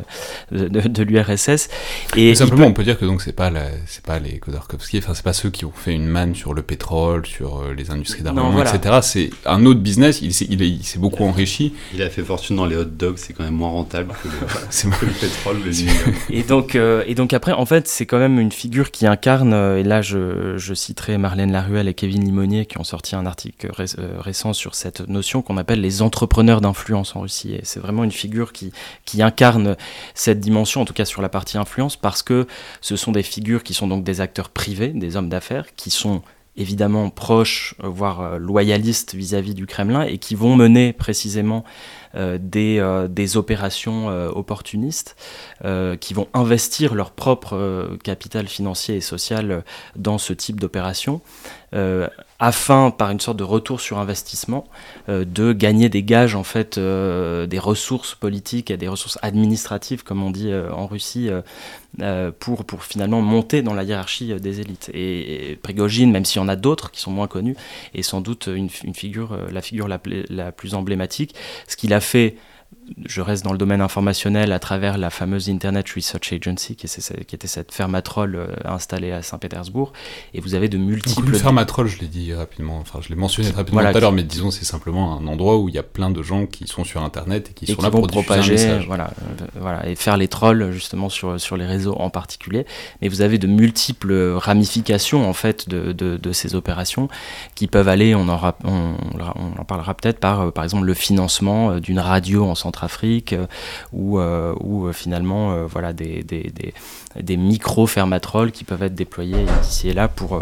Speaker 2: de, de, l'URSS.
Speaker 1: Et simplement, on peut dire que donc c'est pas c'est pas les Khodorkovsky, enfin c'est pas ceux qui ont fait une manne sur le pétrole, sur euh, les industries d'armement, etc. C'est un autre business, il s'est il, beaucoup enrichi.
Speaker 3: Il a fait fortune dans les hot dogs, c'est quand même moins rentable que le, <laughs> le pétrole.
Speaker 2: et, donc, euh, et donc après, en fait, c'est quand même une figure qui incarne, euh, et là je, je, citerai Marlène Laruelle et Kevin Limonier qui ont sorti un article récent sur cette notion qu'on appelle les entrepreneurs d'influence en Russie. Et c'est vraiment une figure qui, incarne cette dimension, en tout cas sur la partie influence, parce que ce sont des figures qui sont donc des acteurs privés, des hommes d'affaires, qui sont évidemment proches, voire loyalistes vis-à-vis du Kremlin, et qui vont mener précisément des, des, opérations opportunistes, qui vont investir leur propre capital financier et social dans ce type d'opération. Euh, afin, par une sorte de retour sur investissement, euh, de gagner des gages, en fait, euh, des ressources politiques et des ressources administratives, comme on dit en Russie, pour, pour finalement monter dans la hiérarchie des élites. Et, Prigogine, même s'il y en a d'autres qui sont moins connus, est sans doute une, figure, la figure la, la plus emblématique. Ce qu'il a fait je reste dans le domaine informationnel à travers la fameuse Internet Research Agency, qui, était cette fermatrole euh, installée à Saint-Pétersbourg. Et vous avez de multiples. Donc
Speaker 1: une fermatrole, je l'ai dit rapidement, enfin je l'ai mentionné rapidement tout à l'heure, mais disons c'est simplement un endroit où il y a plein de gens qui sont sur Internet et qui sont là pour propager,
Speaker 2: voilà, euh, voilà, et faire les trolls justement sur, sur les réseaux en particulier. Mais vous avez de multiples ramifications en fait de, de, ces opérations qui peuvent aller, on en, on, on en parlera peut-être par, euh, par exemple, le financement d'une radio en centrale Afrique euh, ou, euh, euh, finalement voilà, des, des, des, micro-fermatrolls qui peuvent être déployés ici et là pour,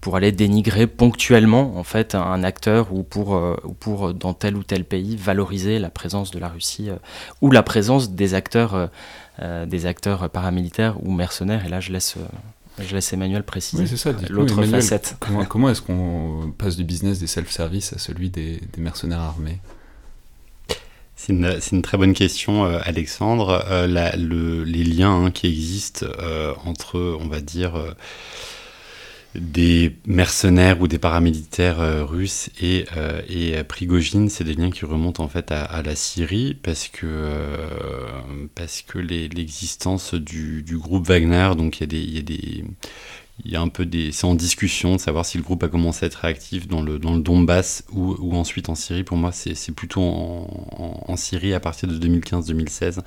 Speaker 2: pour aller dénigrer ponctuellement en fait un acteur ou pour, ou pour dans tel ou tel pays valoriser la présence de la Russie ou la présence des acteurs, des acteurs paramilitaires ou mercenaires. Et là, je laisse je laisse Emmanuel préciser l'autre facette.
Speaker 1: Comment, comment est-ce qu'on passe du business des self-service à celui des, des mercenaires armés?
Speaker 3: C'est une, très bonne question, euh, Alexandre. Euh, les liens hein, qui existent euh, entre, on va dire, des mercenaires ou des paramilitaires russes et, et Prigogine, c'est des liens qui remontent en fait à, la Syrie parce que, parce que l'existence du, groupe Wagner, donc il y a des il y a un peu des, c'est en discussion de savoir si le groupe a commencé à être réactif dans le, Donbass ou, ensuite en Syrie. Pour moi, c'est, plutôt en, Syrie à partir de 2015-2016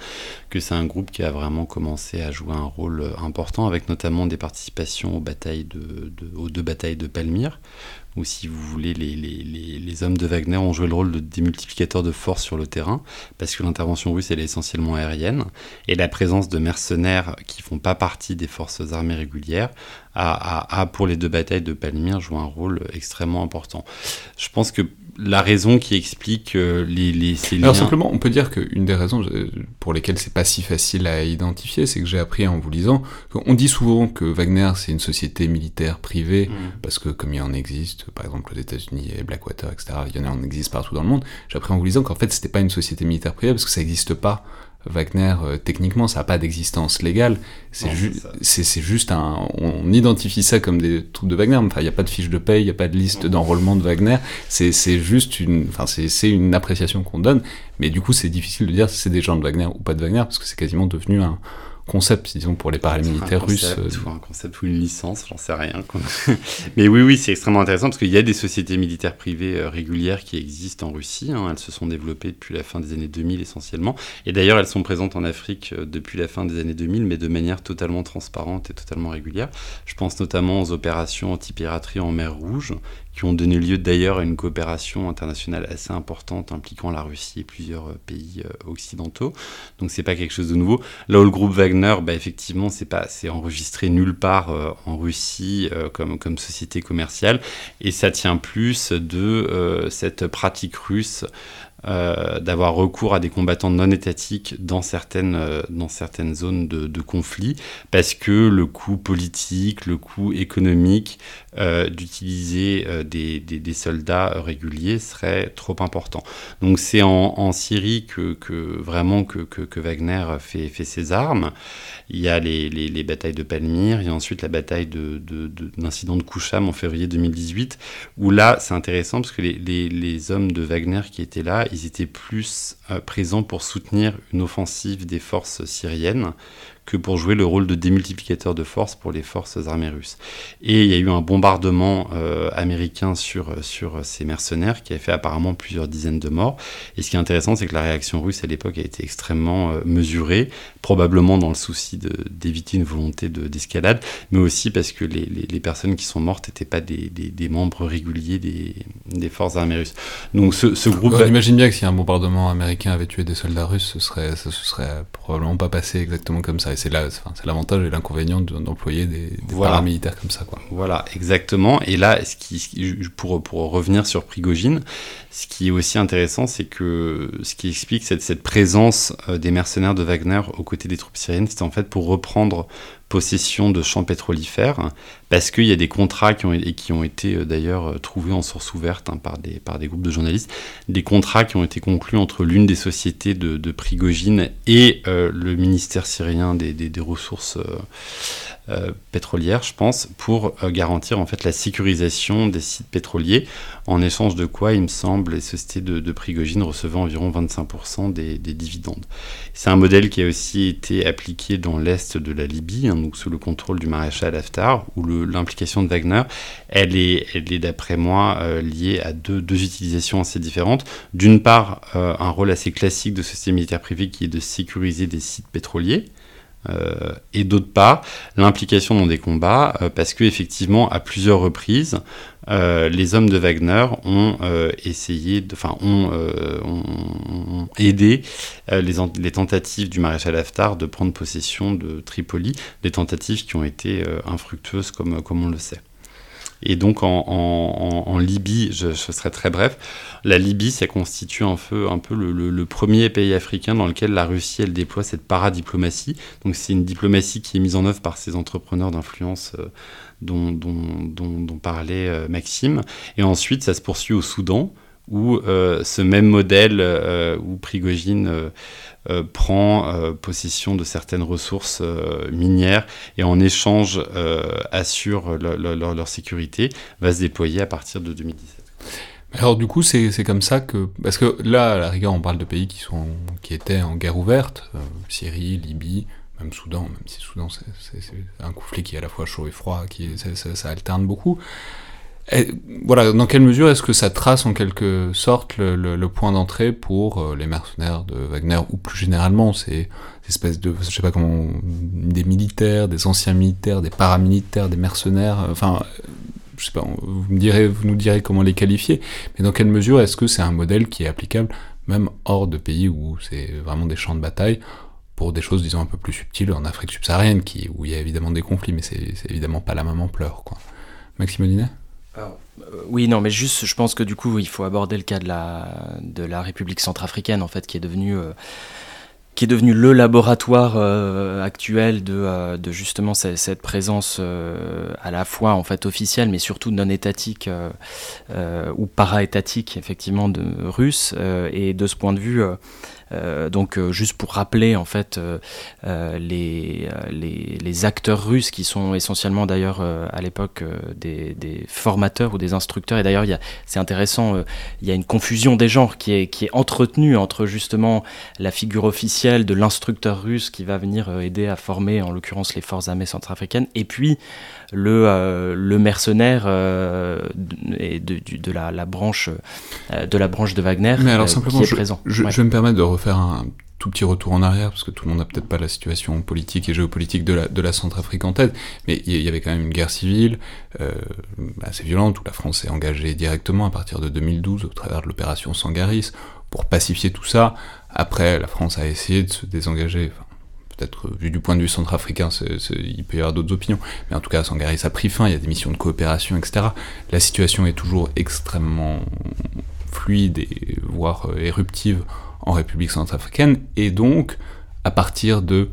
Speaker 3: que c'est un groupe qui a vraiment commencé à jouer un rôle important, avec notamment des participations aux batailles de aux deux batailles de Palmyre, ou si vous voulez, les, les, les, hommes de Wagner ont joué le rôle de démultiplicateur de force sur le terrain, parce que l'intervention russe elle est essentiellement aérienne, et la présence de mercenaires qui font pas partie des forces armées régulières a, a pour les deux batailles de Palmyre joué un rôle extrêmement important. Je pense que la raison qui explique euh, les, les ces
Speaker 1: Alors simplement, on peut dire qu'une des raisons euh, pour lesquelles c'est pas si facile à identifier, c'est que j'ai appris en vous lisant qu'on dit souvent que Wagner c'est une société militaire privée mm. parce que comme il en existe, par exemple aux États-Unis et Blackwater, etc. Il y en a, en existe partout dans le monde. J'ai appris en vous lisant qu'en fait c'était pas une société militaire privée parce que ça n'existe pas Wagner, euh, techniquement, ça n'a pas d'existence légale. C'est juste un. On identifie ça comme des troupes de Wagner. Enfin, il n'y a pas de fiche de paye, il n'y a pas de liste d'enrôlement de Wagner. C'est juste une. Enfin, c'est une appréciation qu'on donne. Mais du coup, c'est difficile de dire si c'est des gens de Wagner ou pas de Wagner, parce que c'est quasiment devenu un, concept, disons, pour les paramilitaires russes.
Speaker 3: Euh, ou un concept ou une licence, j'en sais rien. <laughs> Mais oui, oui, c'est extrêmement intéressant parce qu'il y a des sociétés militaires privées euh, régulières qui existent en Russie. Hein. Elles se sont développées depuis la fin des années 2000 essentiellement. Et d'ailleurs, elles sont présentes en Afrique euh, depuis la fin des années 2000, mais de manière totalement transparente et totalement régulière. Je pense notamment aux opérations anti-piraterie en mer Rouge, qui ont donné lieu d'ailleurs à une coopération internationale assez importante impliquant la Russie et plusieurs euh, pays euh, occidentaux. Donc c'est pas quelque chose de nouveau. Là où le groupe Wagner, bah, effectivement, c'est pas, c'est enregistré nulle part euh, en Russie comme, comme société commerciale, et ça tient plus de cette pratique russe d'avoir recours à des combattants non étatiques dans certaines, dans certaines zones de, conflit, parce que le coût politique, le coût économique d'utiliser des, des, des, soldats réguliers serait trop important. Donc c'est en, Syrie que, vraiment que, que, Wagner fait, fait ses armes. Il y a les, les, les batailles de Palmyre, il y a ensuite la bataille de, de, de, de Koucham en février 2018, où là c'est intéressant parce que les, les, les hommes de Wagner qui étaient là, ils étaient plus euh, présents pour soutenir une offensive des forces syriennes que pour jouer le rôle de démultiplicateur de force pour les forces armées russes. Et il y a eu un bombardement euh, américain sur, sur ces mercenaires qui a fait apparemment plusieurs dizaines de morts. Et ce qui est intéressant, c'est que la réaction russe à l'époque a été extrêmement euh, mesurée, probablement dans le souci d'éviter une volonté d'escalade, mais aussi parce que les, les, les personnes qui sont mortes n'étaient pas des, des, des, membres réguliers des, des, forces armées russes. Donc ce, ce groupe...
Speaker 1: On imagine bien que si un bombardement américain avait tué des soldats russes, ce serait, se serait probablement pas passé exactement comme ça et c'est là, c'est l'avantage et l'inconvénient d'employer des, des paramilitaires comme ça, quoi.
Speaker 3: Voilà, exactement. Et là, ce qui, pour, pour revenir sur Prigogine, ce qui est aussi intéressant, c'est que ce qui explique cette, cette présence euh, des mercenaires de Wagner aux des troupes syriennes, c'était en fait pour reprendre possession de champs pétrolifères, parce qu'il y a des contrats qui ont, et qui ont été euh, d'ailleurs euh, trouvés en source ouverte hein, par, des, par des groupes de journalistes, des contrats qui ont été conclus entre l'une des sociétés de, de Prigogine et euh, le ministère syrien des, des, ressources pétrolière, je pense, pour euh, garantir en fait la sécurisation des sites pétroliers, en échange de quoi, il me semble, les sociétés de, Prigogine recevaient environ 25% des, des, dividendes. C'est un modèle qui a aussi été appliqué dans l'est de la Libye, hein, donc sous le contrôle du maréchal Haftar, où l'implication de Wagner, elle est, d'après moi euh, liée à deux, deux, utilisations assez différentes. D'une part, euh, un rôle assez classique de société militaire privée qui est de sécuriser des sites pétroliers, euh, et d'autre part l'implication dans des combats euh, parce que effectivement à plusieurs reprises euh, les hommes de Wagner ont euh, essayé, enfin ont, euh, aidé les, tentatives du maréchal Haftar de prendre possession de Tripoli, des tentatives qui ont été infructueuses comme on le sait. Et donc en, Libye, je, serai très bref, la Libye, ça constitue un peu, le, premier pays africain dans lequel la Russie, elle déploie cette paradiplomatie. Donc c'est une diplomatie qui est mise en œuvre par ces entrepreneurs d'influence euh, dont, parlait euh, Maxime. Et ensuite, ça se poursuit au Soudan, où euh, ce même modèle, euh, où Prigogine euh, prend possession de certaines ressources minières et en échange assure le, le, leur, sécurité, va se déployer à partir de 2017.
Speaker 1: Alors du coup, c'est comme ça que... Parce que là, à la rigueur, on parle de pays qui, sont, qui étaient en guerre ouverte, Syrie, Libye, même Soudan, même si Soudan c'est un conflit qui est à la fois chaud et froid, qui ça alterne beaucoup. Et, voilà, dans quelle mesure est-ce que ça trace en quelque sorte le, point d'entrée pour euh, les mercenaires de Wagner ou plus généralement ces espèces de, je sais pas comment, des militaires, des anciens militaires, des paramilitaires, des mercenaires, euh, enfin, je sais pas, vous me direz, vous nous direz comment les qualifier, mais dans quelle mesure est-ce que c'est un modèle qui est applicable même hors de pays où c'est vraiment des champs de bataille pour des choses disons un peu plus subtiles en Afrique subsaharienne où il y a évidemment des conflits, mais c'est évidemment pas la même ampleur quoi. Maxime Odinet
Speaker 2: euh, oui, non, mais juste, je pense que du coup, il faut aborder le cas de la, de la République centrafricaine, en fait, qui est devenue, euh, qui est devenu le laboratoire euh, actuel de, de justement cette, présence à la fois en fait officielle, mais surtout non étatique ou para-étatique, effectivement, de russe. et de ce point de vue, donc euh, juste pour rappeler en fait euh, les, acteurs russes qui sont essentiellement d'ailleurs à l'époque des, des, formateurs ou des instructeurs. Et d'ailleurs c'est intéressant il y a une confusion des genres qui est, qui est entretenue entre justement la figure officielle de l'instructeur russe qui va venir aider à former en l'occurrence les forces armées centrafricaines et puis le, euh, le mercenaire euh, de, de, de la, la, branche euh, de la branche de Wagner
Speaker 1: Mais alors, simplement,
Speaker 2: qui est
Speaker 1: je,
Speaker 2: présent.
Speaker 1: Je, ouais. je vais me permettre de refaire un tout petit retour en arrière, parce que tout le monde n'a peut-être pas la situation politique et géopolitique de la, de la Centrafrique en tête, mais il y avait quand même une guerre civile assez violente, où la France est engagée directement à partir de 2012 au travers de l'opération Sangaris, pour pacifier tout ça. Après, la France a essayé de se désengager, enfin, peut-être vu du point de vue centrafricain, c est, c est, il peut y avoir d'autres opinions, mais en tout cas, Sangaris a pris fin, il y a des missions de coopération, etc. La situation est toujours extrêmement fluide et voire euh, éruptive en République centrafricaine, et donc, à partir de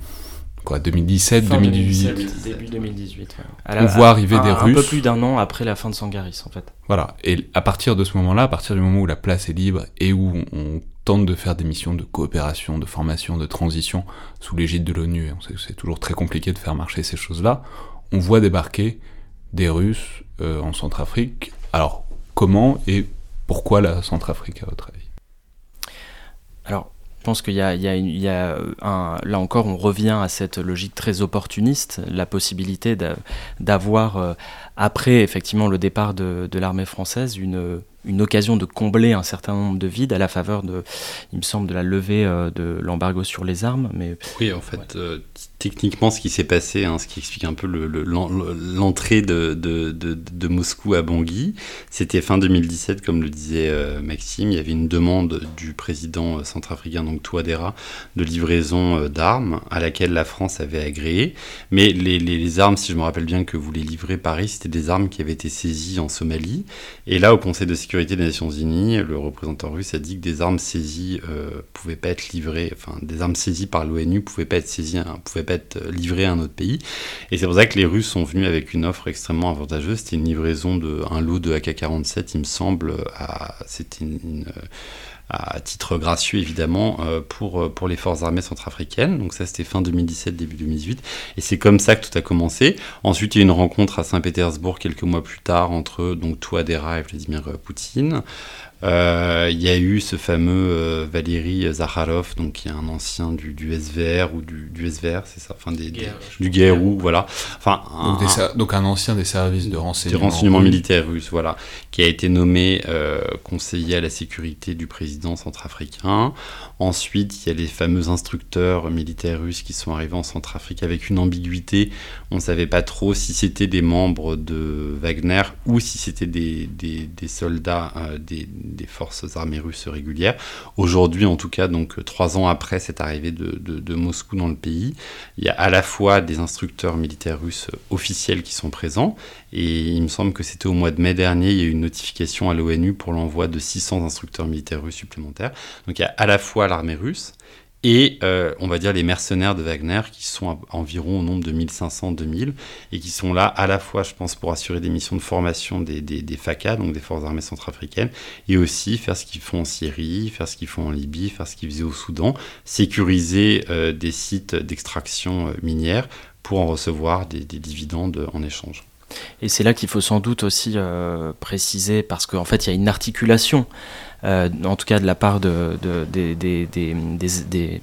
Speaker 1: quoi 2017, fin 2018
Speaker 2: 2017, début 2018. Ouais.
Speaker 1: on voit arriver
Speaker 2: un,
Speaker 1: des
Speaker 2: un
Speaker 1: Russes.
Speaker 2: Un peu plus d'un an après la fin de Sangaris, en fait.
Speaker 1: Voilà. Et à partir de ce moment-là, à partir du moment où la place est libre et où on de faire des missions de coopération, de formation, de transition sous l'égide de l'ONU, et on sait que c'est toujours très compliqué de faire marcher ces choses-là, on voit débarquer des Russes euh, en Centrafrique. Alors, comment et pourquoi la Centrafrique, à votre avis?
Speaker 2: Alors, je pense qu'il y a, il il y un, là encore, on revient à cette logique très opportuniste, la possibilité d'avoir, euh, après effectivement le départ de l'armée française, une une occasion de combler un certain nombre de vides à la faveur de, il me semble, de la levée de l'embargo sur les armes. Mais
Speaker 3: oui, en fait, techniquement, ce qui s'est passé, hein, ce qui explique un peu l'entrée de, de, de, Moscou à Bangui, c'était fin 2017, comme le disait euh, Maxime. Il y avait une demande du président euh, centrafricain, donc Touadéra, de livraison euh, d'armes à laquelle la France avait agréé. Mais les, les, armes, si je me rappelle bien que vous les livrez Paris, c'était des armes qui avaient été saisies en Somalie. Et là, au Conseil de sécurité des Nations Unies, le représentant russe a dit que des armes saisies euh, pouvaient pas être livrées, enfin des armes saisies par l'ONU pouvaient pas être saisies, hein, pouvaient être livré à un autre pays. Et c'est pour ça que les Russes sont venus avec une offre extrêmement avantageuse. C'était une livraison de un lot de AK-47, il me semble. C'était une, à titre gracieux évidemment euh, pour, pour les forces armées centrafricaines. Donc ça c'était fin 2017, début 2018. Et c'est comme ça que tout a commencé. Ensuite il y a une rencontre à Saint-Pétersbourg quelques mois plus tard entre donc Touadéra et Vladimir Poutine. Euh, il y a eu ce fameux euh, Valéry Zakharov, donc qui est un ancien du, du SVR ou du, du SVR, c'est ça, enfin des, du GRU, voilà. Enfin,
Speaker 1: donc, un, ancien des services de renseignement,
Speaker 3: militaire russe, voilà, qui a été nommé euh, conseiller à la sécurité du président centrafricain. Ensuite, il y a les fameux instructeurs militaires russes qui sont arrivés en Centrafrique avec une ambiguïté. On ne savait pas trop si c'était des membres de Wagner ou si c'était des, des, des, soldats euh, des, des, forces armées russes régulières. Aujourd'hui, en tout cas, donc trois ans après cette arrivée de, de, de, Moscou dans le pays, il y a à la fois des instructeurs militaires russes officiels qui sont présents, et il me semble que c'était au mois de mai dernier, il y a eu une notification à l'ONU pour l'envoi de 600 instructeurs militaires russes supplémentaires. Donc il y a à la fois l'armée russe et euh, on va dire les mercenaires de Wagner qui sont environ au nombre de 1500-2000 et qui sont là à la fois, je pense, pour assurer des missions de formation des, des, FACA, donc des forces armées centrafricaines, et aussi faire ce qu'ils font en Syrie, faire ce qu'ils font en Libye, faire ce qu'ils faisaient au Soudan, sécuriser euh, des sites d'extraction euh, minière pour en recevoir des, des dividendes en échange.
Speaker 2: Et c'est là qu'il faut sans doute aussi préciser, parce qu'en fait, il y a une articulation euh, en tout cas de la part de, des, euh,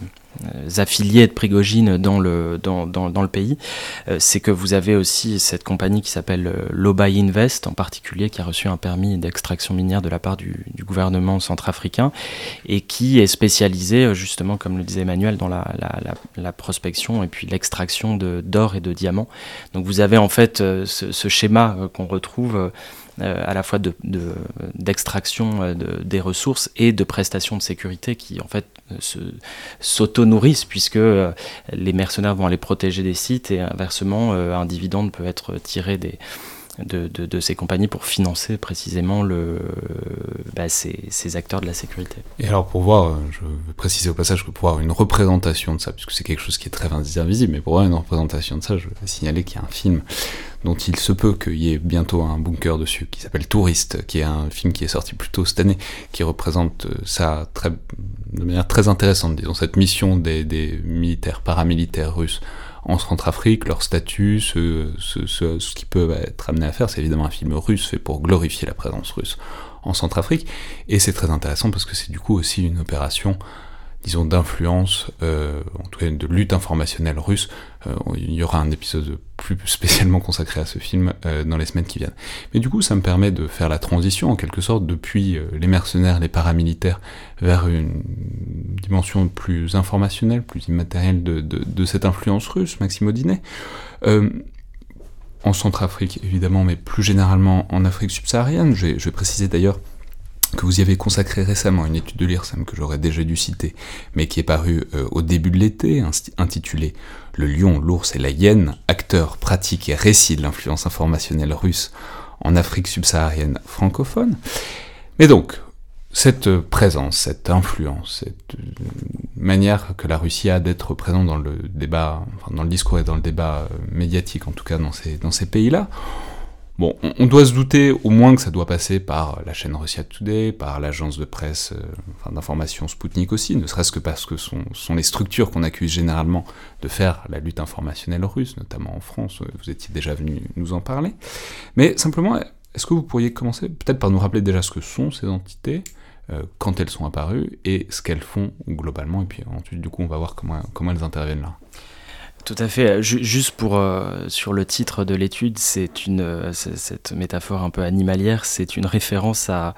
Speaker 2: affiliés de Prigogine dans le, dans, dans, le pays, euh, c'est que vous avez aussi cette compagnie qui s'appelle Lobai Invest en particulier, qui a reçu un permis d'extraction minière de la part du, gouvernement centrafricain et qui est spécialisée justement, comme le disait Emmanuel, dans la, la, la, prospection et puis l'extraction d'or et de diamants. Donc vous avez en fait ce, schéma qu'on retrouve euh, à la fois d'extraction de, de, des ressources et de prestations de sécurité qui en fait s'auto-nourrissent puisque euh, les mercenaires vont aller protéger des sites et inversement euh, un dividende peut être tiré des, de, de, ces compagnies pour financer précisément le, bah, ces, acteurs de la sécurité.
Speaker 1: Et alors pour voir, je veux préciser au passage que pour voir une représentation de ça, puisque c'est quelque chose qui est très invisible, mais pour voir une représentation de ça, je veux signaler qu'il y a un film dont il se peut qu'il y ait bientôt un bunker dessus, qui s'appelle Touriste, qui est un film qui est sorti plus tôt cette année, qui représente euh, ça de manière très intéressante, disons, cette mission des militaires, paramilitaires russes en Centrafrique, leur statut, ce, qu'ils peuvent être amenés à faire, c'est évidemment un film russe fait pour glorifier la présence russe en Centrafrique, et c'est très intéressant parce que c'est du coup aussi une opération disons, d'influence, euh, en tout cas de lutte informationnelle russe. Euh, il y aura un épisode plus spécialement consacré à ce film euh, dans les semaines qui viennent. Mais du coup, ça me permet de faire la transition, en quelque sorte, depuis les mercenaires, les paramilitaires, vers une dimension plus informationnelle, plus immatérielle de, cette influence russe, Maxime Audinet. en Centrafrique, évidemment, mais plus généralement en Afrique subsaharienne. Je vais, préciser d'ailleurs que vous y avez consacré récemment une étude de l'IRSEM que j'aurais déjà dû citer, mais qui est parue euh, au début de l'été, intitulée Le lion, l'ours et la hyène, acteurs, pratiques et récits de l'influence informationnelle russe en Afrique subsaharienne francophone. Mais donc, cette présence, cette influence, cette euh, manière que la Russie a d'être présente dans le débat, dans le discours et dans le débat euh, médiatique, en tout cas dans ces pays-là, Bon, on doit se douter au moins que ça doit passer par la chaîne Russia Today, par l'agence de presse euh, d'information Sputnik aussi, ne serait-ce que parce que ce sont, les structures qu'on accuse généralement de faire la lutte informationnelle russe, notamment en France, vous étiez déjà venu nous en parler. Mais simplement, est-ce que vous pourriez commencer peut-être par nous rappeler déjà ce que sont ces entités, euh, quand elles sont apparues, et ce qu'elles font globalement, et puis ensuite du coup on va voir comment elles interviennent là.
Speaker 2: Tout à fait. Juste pour euh, sur le titre de l'étude, c'est une euh, cette métaphore un peu animalière, c'est une référence à,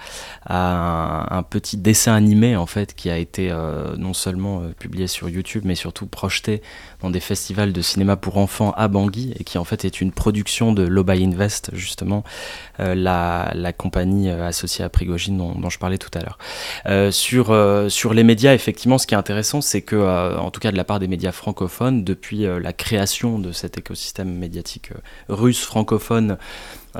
Speaker 2: un, petit dessin animé en fait qui a été euh, non seulement publié sur YouTube, mais surtout projeté dans des festivals de cinéma pour enfants à Bangui et qui en fait est une production de Lobai Invest justement, la, la, compagnie associée à Prigogine dont, je parlais tout à l'heure. sur sur les médias, effectivement, ce qui est intéressant, c'est que en tout cas de la part des médias francophones, depuis la création de cet écosystème médiatique euh, russe francophone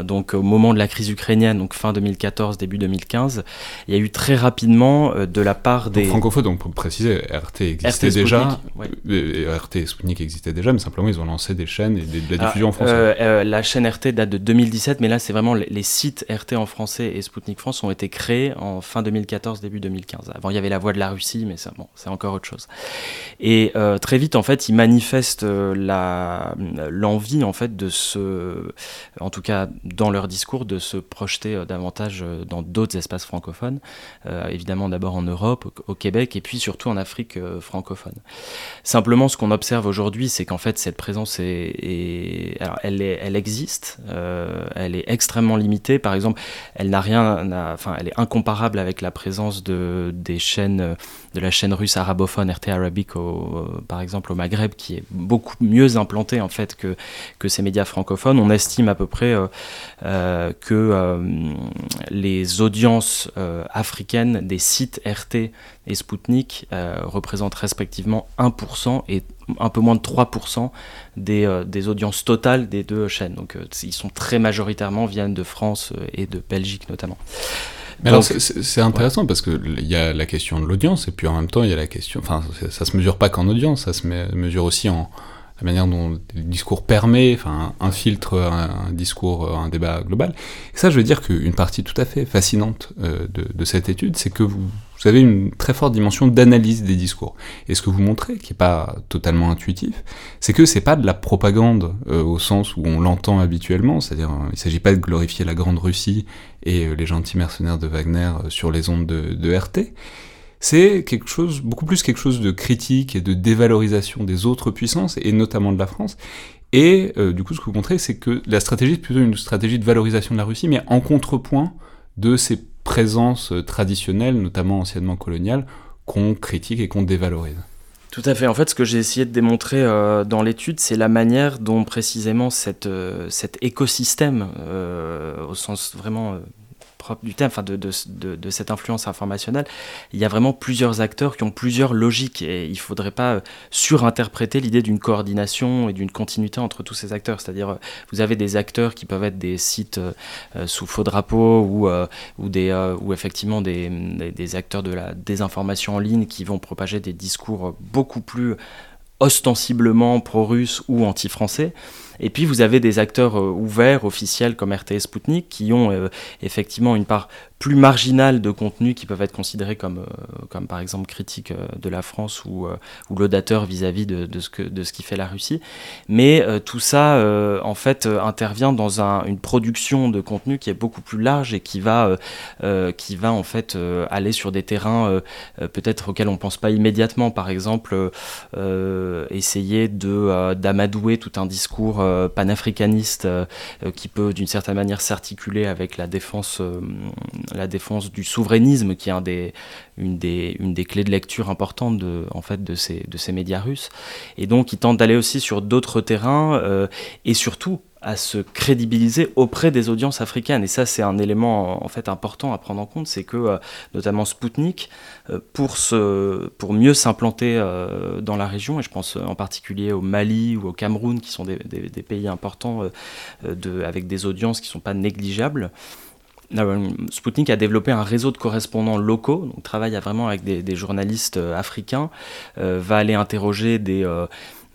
Speaker 2: donc au moment de la crise ukrainienne, donc fin 2014, début 2015, il y a eu très rapidement euh, de la part des...
Speaker 1: francophones, donc pour préciser, RT existait déjà, RT et Sputnik existaient déjà, mais simplement ils ont lancé des chaînes et de la diffusion en français.
Speaker 2: Euh, euh, la chaîne RT date de 2017, mais là c'est vraiment les, sites RT en français et Sputnik France ont été créés en fin 2014, début 2015. Avant il y avait la voix de la Russie, mais ça, bon, c'est encore autre chose. Et très vite en fait ils manifestent l'envie en fait de se, en tout cas dans leur discours de se projeter euh, davantage euh, dans d'autres espaces francophones, euh, évidemment d'abord en Europe, au, Québec et puis surtout en Afrique francophone. Simplement, ce qu'on observe aujourd'hui, c'est qu'en fait cette présence est, alors, elle, existe, elle est extrêmement limitée. Par exemple, elle n'a rien, enfin, elle est incomparable avec la présence de des chaînes de la chaîne russe arabophone RT Arabic, par exemple au Maghreb, qui est beaucoup mieux implantée en fait que, que ces médias francophones. On estime à peu près euh, euh, que euh, les audiences africaines des sites RT et Sputnik représentent respectivement 1% et un peu moins de 3% des, des, audiences totales des deux chaînes. Donc ils sont très majoritairement viennent de France et de Belgique notamment.
Speaker 1: Mais alors c'est intéressant parce que il y a la question de l'audience et puis en même temps il y a la question, enfin ça se mesure pas qu'en audience, ça se mesure aussi en la manière dont le discours permet, enfin infiltre un, un discours, un débat global. Et ça je veux dire qu'une partie tout à fait fascinante euh, de, cette étude, c'est que vous, avez une très forte dimension d'analyse des discours. Et ce que vous montrez, qui est pas totalement intuitif, c'est que c'est pas de la propagande euh, au sens où on l'entend habituellement, c'est-à-dire euh, il s'agit pas de glorifier la grande Russie et euh, les gentils mercenaires de Wagner sur les ondes de, de RT. C'est quelque beaucoup plus quelque chose de critique et de dévalorisation des autres puissances, et notamment de la France. Et du coup, ce que vous montrez, c'est que la stratégie est plutôt une stratégie de valorisation de la Russie, mais en contrepoint de ces présence traditionnelle, notamment anciennement coloniale, qu'on critique et qu'on dévalorise.
Speaker 2: Tout à fait. En fait, ce que j'ai essayé de démontrer euh, dans l'étude, c'est la manière dont précisément euh, cet écosystème, euh, au sens vraiment du thème, enfin de, de, de, cette influence informationnelle, il y a vraiment plusieurs acteurs qui ont plusieurs logiques et il ne faudrait pas euh, surinterpréter l'idée d'une coordination et d'une continuité entre tous ces acteurs. C'est-à-dire, euh, vous avez des acteurs qui peuvent être des sites euh, sous faux drapeau ou, ou, des, ou effectivement des, des, acteurs de la désinformation en ligne qui vont propager des discours beaucoup plus ostensiblement pro-russes ou anti-français. Et puis vous avez des acteurs euh, ouverts, officiels comme RTS Sputnik, qui ont euh, effectivement une part plus marginales de contenus qui peuvent être considérés comme, euh, comme par exemple critiques euh, de la France ou, euh, ou laudateurs vis-à-vis de, de, ce que, de ce qui fait la Russie. Mais tout ça, en fait, intervient dans un, une production de contenu qui est beaucoup plus large et qui va, qui va en fait aller sur des terrains peut-être auxquels on ne pense pas immédiatement. Par exemple, essayer de d'amadouer tout un discours panafricaniste qui peut d'une certaine manière s'articuler avec la défense la défense du souverainisme, qui est une, des, clés de lecture importantes de, ces, médias russes. Et donc, il tente d'aller aussi sur d'autres terrains euh, et surtout à se crédibiliser auprès des audiences africaines. Et ça, c'est un élément important à prendre en compte, c'est que euh, notamment Spoutnik, euh, pour, mieux s'implanter dans la région, et je pense en particulier au Mali ou au Cameroun, qui sont des, pays importants avec des audiences qui ne sont pas négligeables, Sputnik a développé un réseau de correspondants locaux, donc travaille vraiment avec des, journalistes euh, africains, euh, va aller interroger des, euh,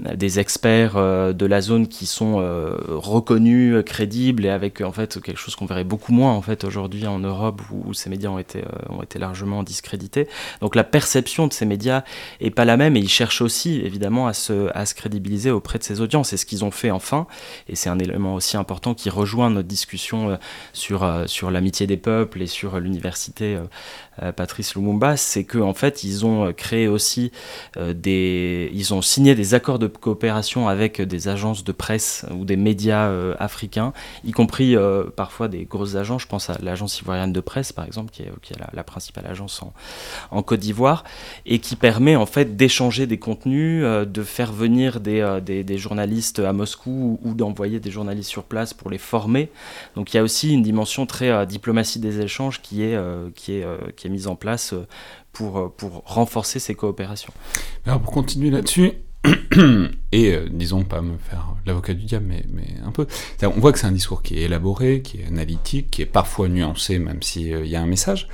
Speaker 2: des experts euh, de la zone qui sont euh, reconnus, crédibles et avec en fait quelque chose qu'on verrait beaucoup moins en fait aujourd'hui en Europe où, ces médias ont été, euh, ont été largement discrédités. Donc la perception de ces médias est pas la même et ils cherchent aussi évidemment à se, à se crédibiliser auprès de ces audiences. C'est ce qu'ils ont fait enfin et c'est un élément aussi important qui rejoint notre discussion sur, sur l'amitié des peuples et sur l'université Patrice Lumumba, c'est qu'en en fait, ils ont créé aussi des. Ils ont signé des accords de coopération avec des agences de presse ou des médias africains, y compris parfois des grosses agences. Je pense à l'agence ivoirienne de presse, par exemple, qui est, la, principale agence en, Côte d'Ivoire, et qui permet en fait d'échanger des contenus, de faire venir des, journalistes à Moscou ou, d'envoyer des journalistes sur place pour les former. Donc il y a aussi une dimension très euh, diplomatie des échanges euh, euh, qui est mise en place pour, pour renforcer ces coopérations.
Speaker 1: Alors pour continuer là-dessus, <coughs> et disons pas me faire l'avocat du diable, mais, mais un peu. On voit que c'est un discours qui est élaboré, qui est analytique, qui est parfois nuancé, même s'il y a un message.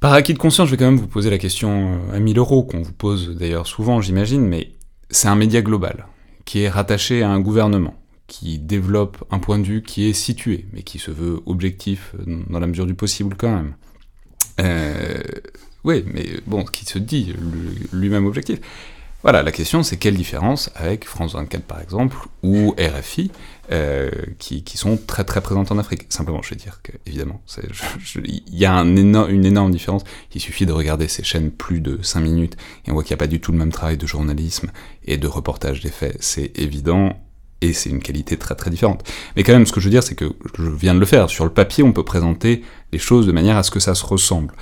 Speaker 1: Par acquis de conscience, je vais quand même vous poser la question à 1000 euros, qu'on vous pose d'ailleurs souvent, j'imagine, mais c'est un média global qui est rattaché à un gouvernement, qui développe un point de vue qui est situé, mais qui se veut objectif dans la mesure du possible quand même. Euh, oui, mais bon, qui se dit lui-même objectif. Voilà, la question c'est quelle différence avec France 24 par exemple, ou RFI, euh, qui, sont très très présentes en Afrique? Simplement, je vais dire que, évidemment, il y a un une énorme différence. Il suffit de regarder ces chaînes plus de 5 minutes, et on voit qu'il n'y a pas du tout le même travail de journalisme et de reportage des faits, c'est évident, et c'est une qualité très très différente. Mais quand même, ce que je veux dire, c'est que je viens de le faire. Sur le papier, on peut présenter les choses de manière à ce que ça se ressemble.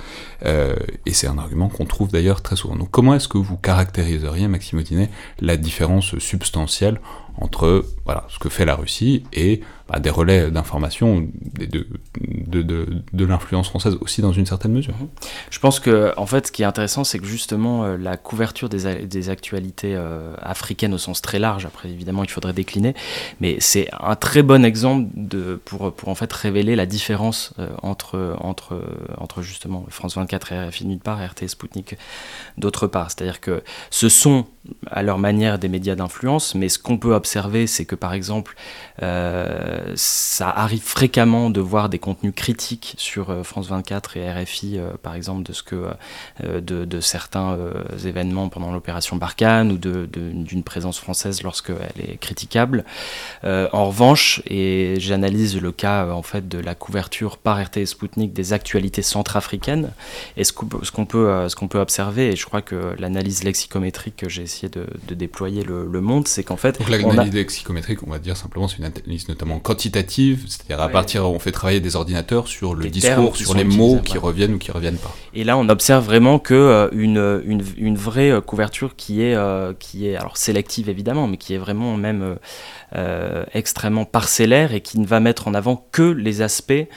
Speaker 1: Euh, et c'est un argument qu'on trouve d'ailleurs très souvent. Donc comment est-ce que vous caractériseriez, Maxime Audinet, la différence substantielle entre voilà, ce que fait la Russie et bah, des relais d'information de, de, l'influence française aussi dans une certaine mesure?
Speaker 2: Je pense que en fait, ce qui est intéressant, c'est que justement euh, la couverture des, des actualités euh, africaines au sens très large, après évidemment il faudrait décliner, mais c'est un très bon exemple de, pour, pour en fait révéler la différence entre entre, entre justement France 24 et RFI d'une part et RT Sputnik d'autre part. C'est-à-dire que ce sont à leur manière des médias d'influence, mais ce qu'on peut observer, c'est que par exemple, euh, ça arrive fréquemment de voir des contenus critiques sur euh, France 24 et RFI, euh, par exemple, de, ce que, de, de, certains événements pendant l'opération Barkhane ou d'une présence française lorsqu'elle est critiquable. en revanche, et j'analyse le cas en fait de la couverture par RT et Sputnik des actualités centrafricaines, et ce qu'on peut, ce qu'on peut observer, et je crois que l'analyse lexicométrique que j'ai de, déployer le, monde, c'est qu'en fait.
Speaker 1: Donc l'analyse a... psychométrique, on va dire simplement, c'est une analyse notamment quantitative, c'est-à-dire à partir, on fait travailler des ordinateurs sur le discours, sur les mots qui reviennent ou qui reviennent pas.
Speaker 2: Et là, on observe vraiment que euh, une, une, une, vraie euh, couverture qui est, euh, qui est, alors sélective évidemment, mais qui est vraiment même extrêmement parcellaire et qui ne va mettre en avant que les aspects,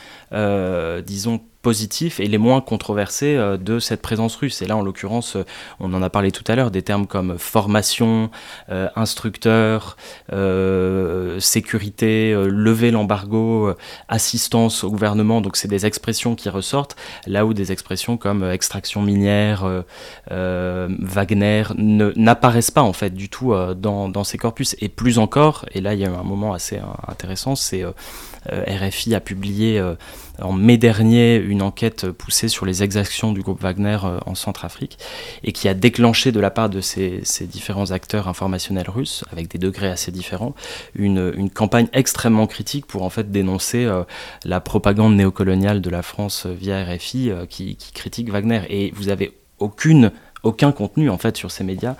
Speaker 2: disons, positifs et les moins controversés euh, de cette présence russe. Et là, en l'occurrence, euh, on en a parlé tout à l'heure, des termes comme formation, euh, instructeur, sécurité, lever l'embargo, assistance au gouvernement. Donc, c'est des expressions qui ressortent, là où des expressions comme extraction minière, Wagner n'apparaissent pas en fait du tout dans, dans, ces corpus. Et plus encore, et là, il y a un moment assez intéressant, c'est RFI a publié en mai dernier une enquête poussée sur les exactions du groupe Wagner euh, en Centrafrique et qui a déclenché de la part de ces, différents acteurs informationnels russes, avec des degrés assez différents, une, campagne extrêmement critique pour en fait dénoncer euh, la propagande néocoloniale de la France via RFI euh, qui, critique Wagner. Et vous avez aucune aucun contenu en fait sur ces médias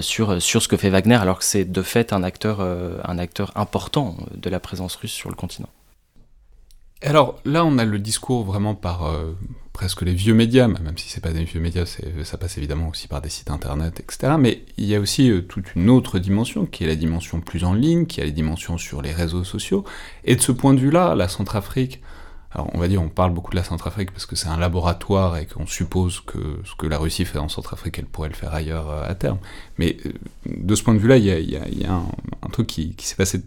Speaker 2: sur, sur ce que fait Wagner alors que c'est de fait un acteur, un acteur important de la présence russe sur le continent.
Speaker 1: Alors là, on a le discours vraiment par euh, presque les vieux médias, même si c'est pas des vieux médias, ça passe évidemment aussi par des sites internet, etc. Mais il y a aussi euh, toute une autre dimension, qui est la dimension plus en ligne, qui a les dimensions sur les réseaux sociaux. Et de ce point de vue-là, la Centrafrique, alors on va dire, on parle beaucoup de la Centrafrique parce que c'est un laboratoire et qu'on suppose que ce que la Russie fait en Centrafrique, elle pourrait le faire ailleurs euh, à terme. Mais de ce point de vue-là, il y a, un, truc qui s'est passé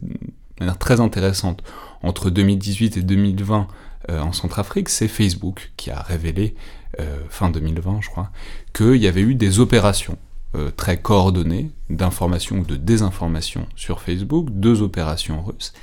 Speaker 1: de manière très intéressante entre 2018 et 2020 euh, en Centrafrique, c'est Facebook qui a révélé, euh, fin 2020 je crois, qu'il y avait eu des opérations euh, très coordonnées d'information ou de désinformation sur Facebook, deux opérations russes.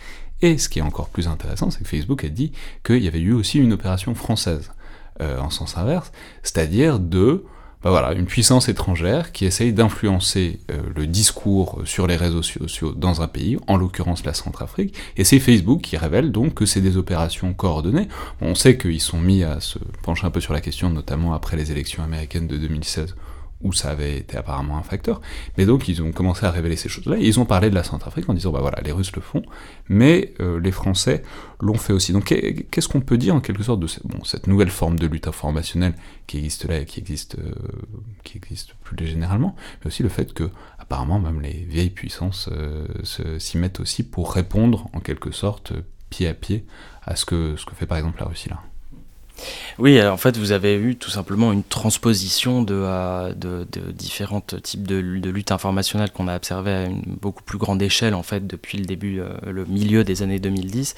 Speaker 1: Et ce qui est encore plus intéressant, c'est que Facebook a dit qu'il y avait eu aussi une opération française, en sens inverse, c'est-à-dire de bah voilà, une puissance étrangère qui essaye d'influencer euh, le discours sur les réseaux sociaux dans un pays, en l'occurrence la Centrafrique, et c'est Facebook qui révèle donc que c'est des opérations coordonnées. on sait qu'ils sont mis à se pencher un peu sur la question, notamment après les élections américaines de 2016, où ça avait été apparemment un facteur. Mais donc ils ont commencé à révéler ces choses-là, ils ont parlé de la Centrafrique en disant, bah voilà, les Russes le font, mais euh, les Français l'ont fait aussi. Donc qu'est-ce qu'on peut dire en quelque sorte de cette, nouvelle forme de lutte informationnelle qui existe là et qui existe, euh, qui existe plus généralement, mais aussi le fait que apparemment même les vieilles puissances euh, s'y mettent aussi pour répondre en quelque sorte pied à pied à ce que fait par exemple la Russie là.
Speaker 2: Oui, en fait, vous avez eu tout simplement une transposition de, euh, de, différents types de, de lutte informationnelle qu'on a observé à une beaucoup plus grande échelle, en fait, depuis le début, euh, le milieu des années 2010,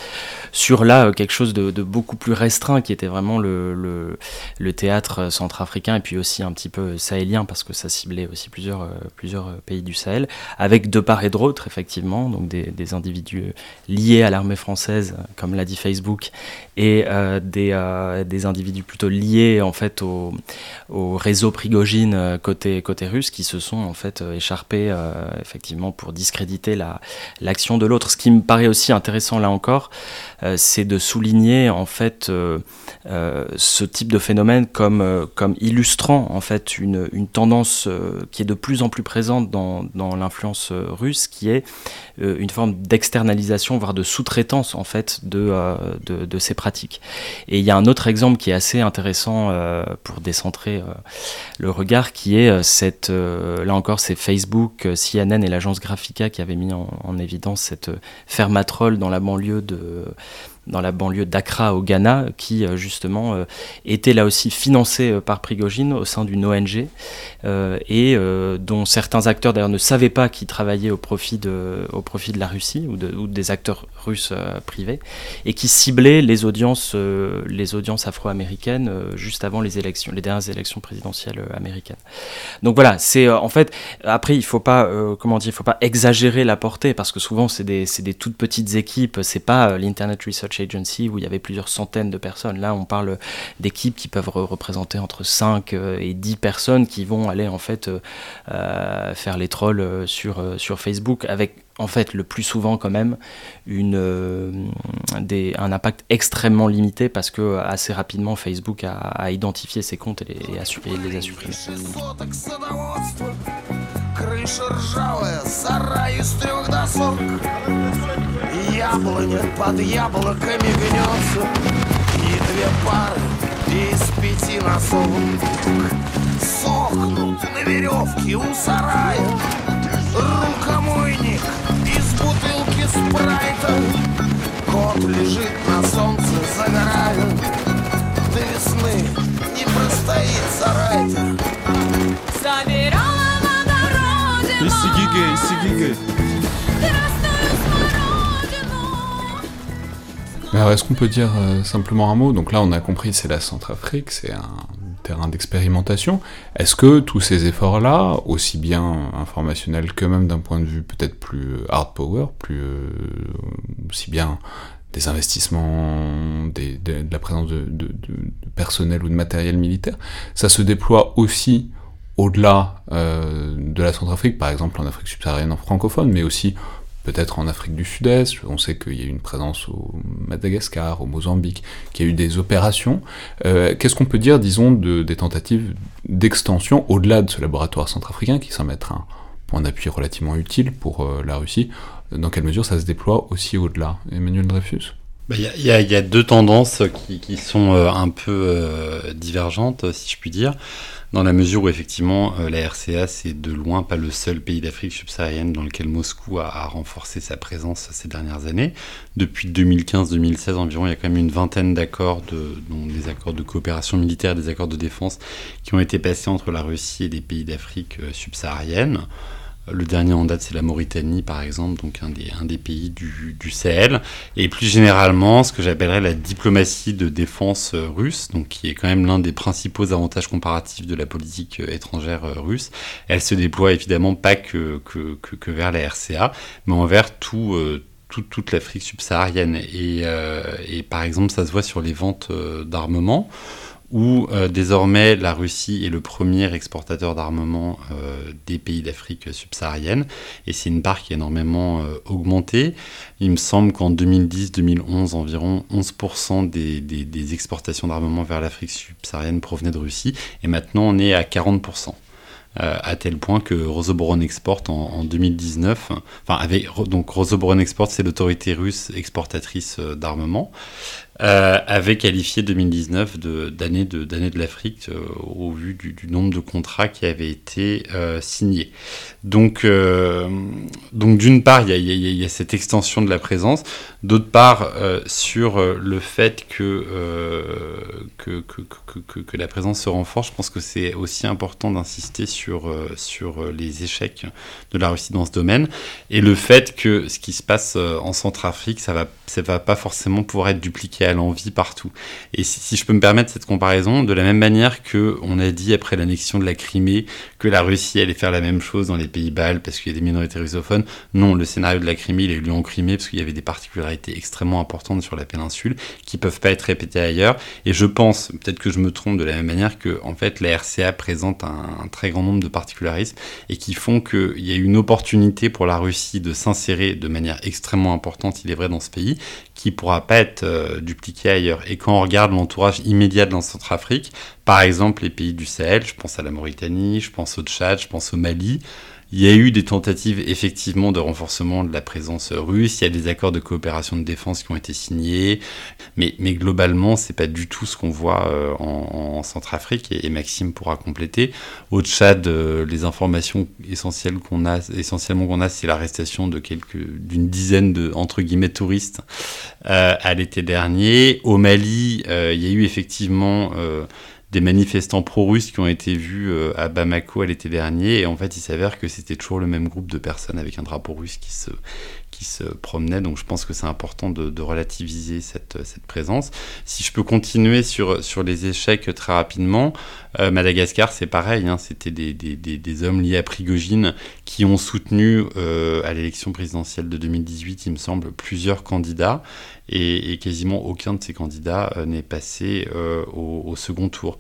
Speaker 2: sur là, euh, quelque chose de, beaucoup plus restreint, qui était vraiment le, théâtre centrafricain, et puis aussi un petit peu sahélien, parce que ça ciblait aussi plusieurs, pays du Sahel, avec de part et d'autre, effectivement, donc des, individus liés à l'armée française, comme l'a dit Facebook, et des individus plutôt liés en fait au, réseau Prigogine euh, côté, côté russe qui se sont en fait euh, écharpés euh, effectivement pour discréditer la, l'action de l'autre. Ce qui me paraît aussi intéressant là encore, c'est de souligner en fait ce type de phénomène comme, comme illustrant en fait une, une tendance qui est de plus en plus présente dans, dans l'influence russe, qui est une forme d'externalisation, voire de sous-traitance en fait de, de, de, ces pratiques. Et il y a un autre qui est assez intéressant euh, pour décentrer euh, le regard, qui est euh, cette, là encore, c'est Facebook, CNN et l'agence Graphica qui avaient mis en, en évidence cette fermatrole dans la banlieue de dans la banlieue d'Accra au Ghana, qui justement était là aussi financé euh, par Prigogine au sein d'une ONG, et dont certains acteurs d'ailleurs ne savaient pas qu'ils travaillaient au profit, de, au profit de la Russie ou, de, ou des acteurs russes privés, et qui ciblaient les audiences, les audiences afro-américaines juste avant les élections, les dernières élections présidentielles américaines. Donc voilà, c'est en fait, après il faut pas, faut pas exagérer la portée, parce que souvent c'est des, des toutes petites équipes, c'est pas l'Internet Research Agency où il y avait plusieurs centaines de personnes. Là, on parle d'équipes qui peuvent représenter entre 5 euh, et 10 personnes qui vont aller en fait euh, euh, faire les trolls sur, sur Facebook avec en fait le plus souvent quand même des, un impact extrêmement limité parce que assez rapidement Facebook a, identifié ses comptes et les a supprimés. Кот лежит на солнце, загорая До весны не простоит сарай Собирала
Speaker 1: alors, est-ce qu'on peut dire euh, simplement un mot Donc là, on a compris, c'est la Centrafrique, c'est un terrain d'expérimentation. Est-ce que tous ces efforts-là, aussi bien informationnels que même d'un point de vue peut-être plus euh, hard power, plus euh, aussi bien des investissements, de la présence de, de, personnel ou de matériel militaire, ça se déploie aussi au-delà euh, de la Centrafrique, par exemple en Afrique subsaharienne en francophone, mais aussi peut-être en Afrique du Sud-Est. On sait qu'il y a eu une présence au Madagascar, au Mozambique, qu'il y a eu des opérations. Euh, qu'est-ce qu'on peut dire, disons, de, des tentatives d'extension au-delà de ce laboratoire centrafricain qui semble être un point d'appui relativement utile pour euh, la Russie? Dans quelle mesure ça se déploie aussi au-delà? Emmanuel Dreyfus?
Speaker 3: Bah, il y, a deux tendances qui, qui sont un peu divergentes, si je puis dire dans la mesure où effectivement euh, la RCA c'est de loin pas le seul pays d'Afrique subsaharienne dans lequel Moscou a, renforcé sa présence ces dernières années. Depuis 2015-2016 environ, il y a quand même une vingtaine d'accords, de, des accords de coopération militaire, des accords de défense qui ont été passés entre la Russie et les pays d'Afrique euh, subsaharienne. Le dernier en date, c'est la Mauritanie, par exemple, donc un des, pays du, Sahel. Et plus généralement, ce que j'appellerais la diplomatie de défense euh, russe, donc qui est quand même l'un des principaux avantages comparatifs de la politique euh, étrangère euh, russe. Elle se déploie évidemment pas que, vers la RCA, mais envers tout, toute l'Afrique subsaharienne. Et, par exemple, ça se voit sur les ventes d'armement. Où euh, désormais la Russie est le premier exportateur d'armement euh, des pays d'Afrique subsaharienne, et c'est une part qui a énormément euh, augmenté. Il me semble qu'en 2010-2011, environ 11% des, exportations d'armement vers l'Afrique subsaharienne provenaient de Russie, et maintenant on est à 40%. à tel point que Rosoboron Export en, 2019, enfin donc Rosoboron Export c'est l'autorité russe exportatrice d'armement, euh, avait qualifié 2019 d'année de, de, de l'Afrique euh, au vu du, nombre de contrats qui avaient été euh, signés. Donc, donc d'une part, il y, a cette extension de la présence, d'autre part, sur le fait que que, que, que, que, la présence se renforce, je pense que c'est aussi important d'insister sur, sur les échecs de la Russie dans ce domaine, et le fait que ce qui se passe en Centrafrique, ça va, ça va pas forcément pouvoir être dupliqué à l'envie partout. Et si, je peux me permettre cette comparaison, de la même manière que on a dit après l'annexion de la Crimée que la Russie allait faire la même chose dans les pays baltes parce qu'il y a des minorités russophones, non, le scénario de la Crimée, il a eu lieu en Crimée parce qu'il y avait des particularités extrêmement importantes sur la péninsule qui peuvent pas être répétées ailleurs. Et je pense, peut-être que je me trompe de la même manière que en fait la RCA présente un, un très grand nombre de particularismes et qui font qu'il y a une opportunité pour la Russie de s'insérer de manière extrêmement importante, il est vrai, dans ce pays, qui pourra pas être euh, dupliqué ailleurs. Et quand on regarde l'entourage immédiat de la Centrafrique, par exemple les pays du Sahel, je pense à la Mauritanie, je pense au Tchad, je pense au Mali, il y a eu des tentatives effectivement de renforcement de la présence russe, il y a des accords de coopération de défense qui ont été signés, mais, mais globalement, c'est pas du tout ce qu'on voit euh, en, Centrafrique, et, Maxime pourra compléter. Au Tchad, euh, les informations essentielles qu'on a, essentiellement qu'on a, c'est l'arrestation de quelques, d'une dizaine de, entre guillemets, touristes euh, à l'été dernier. Au Mali, il y a eu effectivement des manifestants pro-russes qui ont été vus euh, à Bamako l'été dernier. Et en fait, il s'avère que c'était toujours le même groupe de personnes avec un drapeau russe qui se, qui se promenait. Donc je pense que c'est important de, relativiser cette, présence. Si je peux continuer sur, sur les échecs très rapidement, euh, Madagascar, c'est pareil. Hein, C'était des, des, hommes liés à Prigogine qui ont soutenu euh, à l'élection présidentielle de 2018, il me semble, plusieurs candidats et, quasiment aucun de ces candidats euh, n'est passé au, second tour.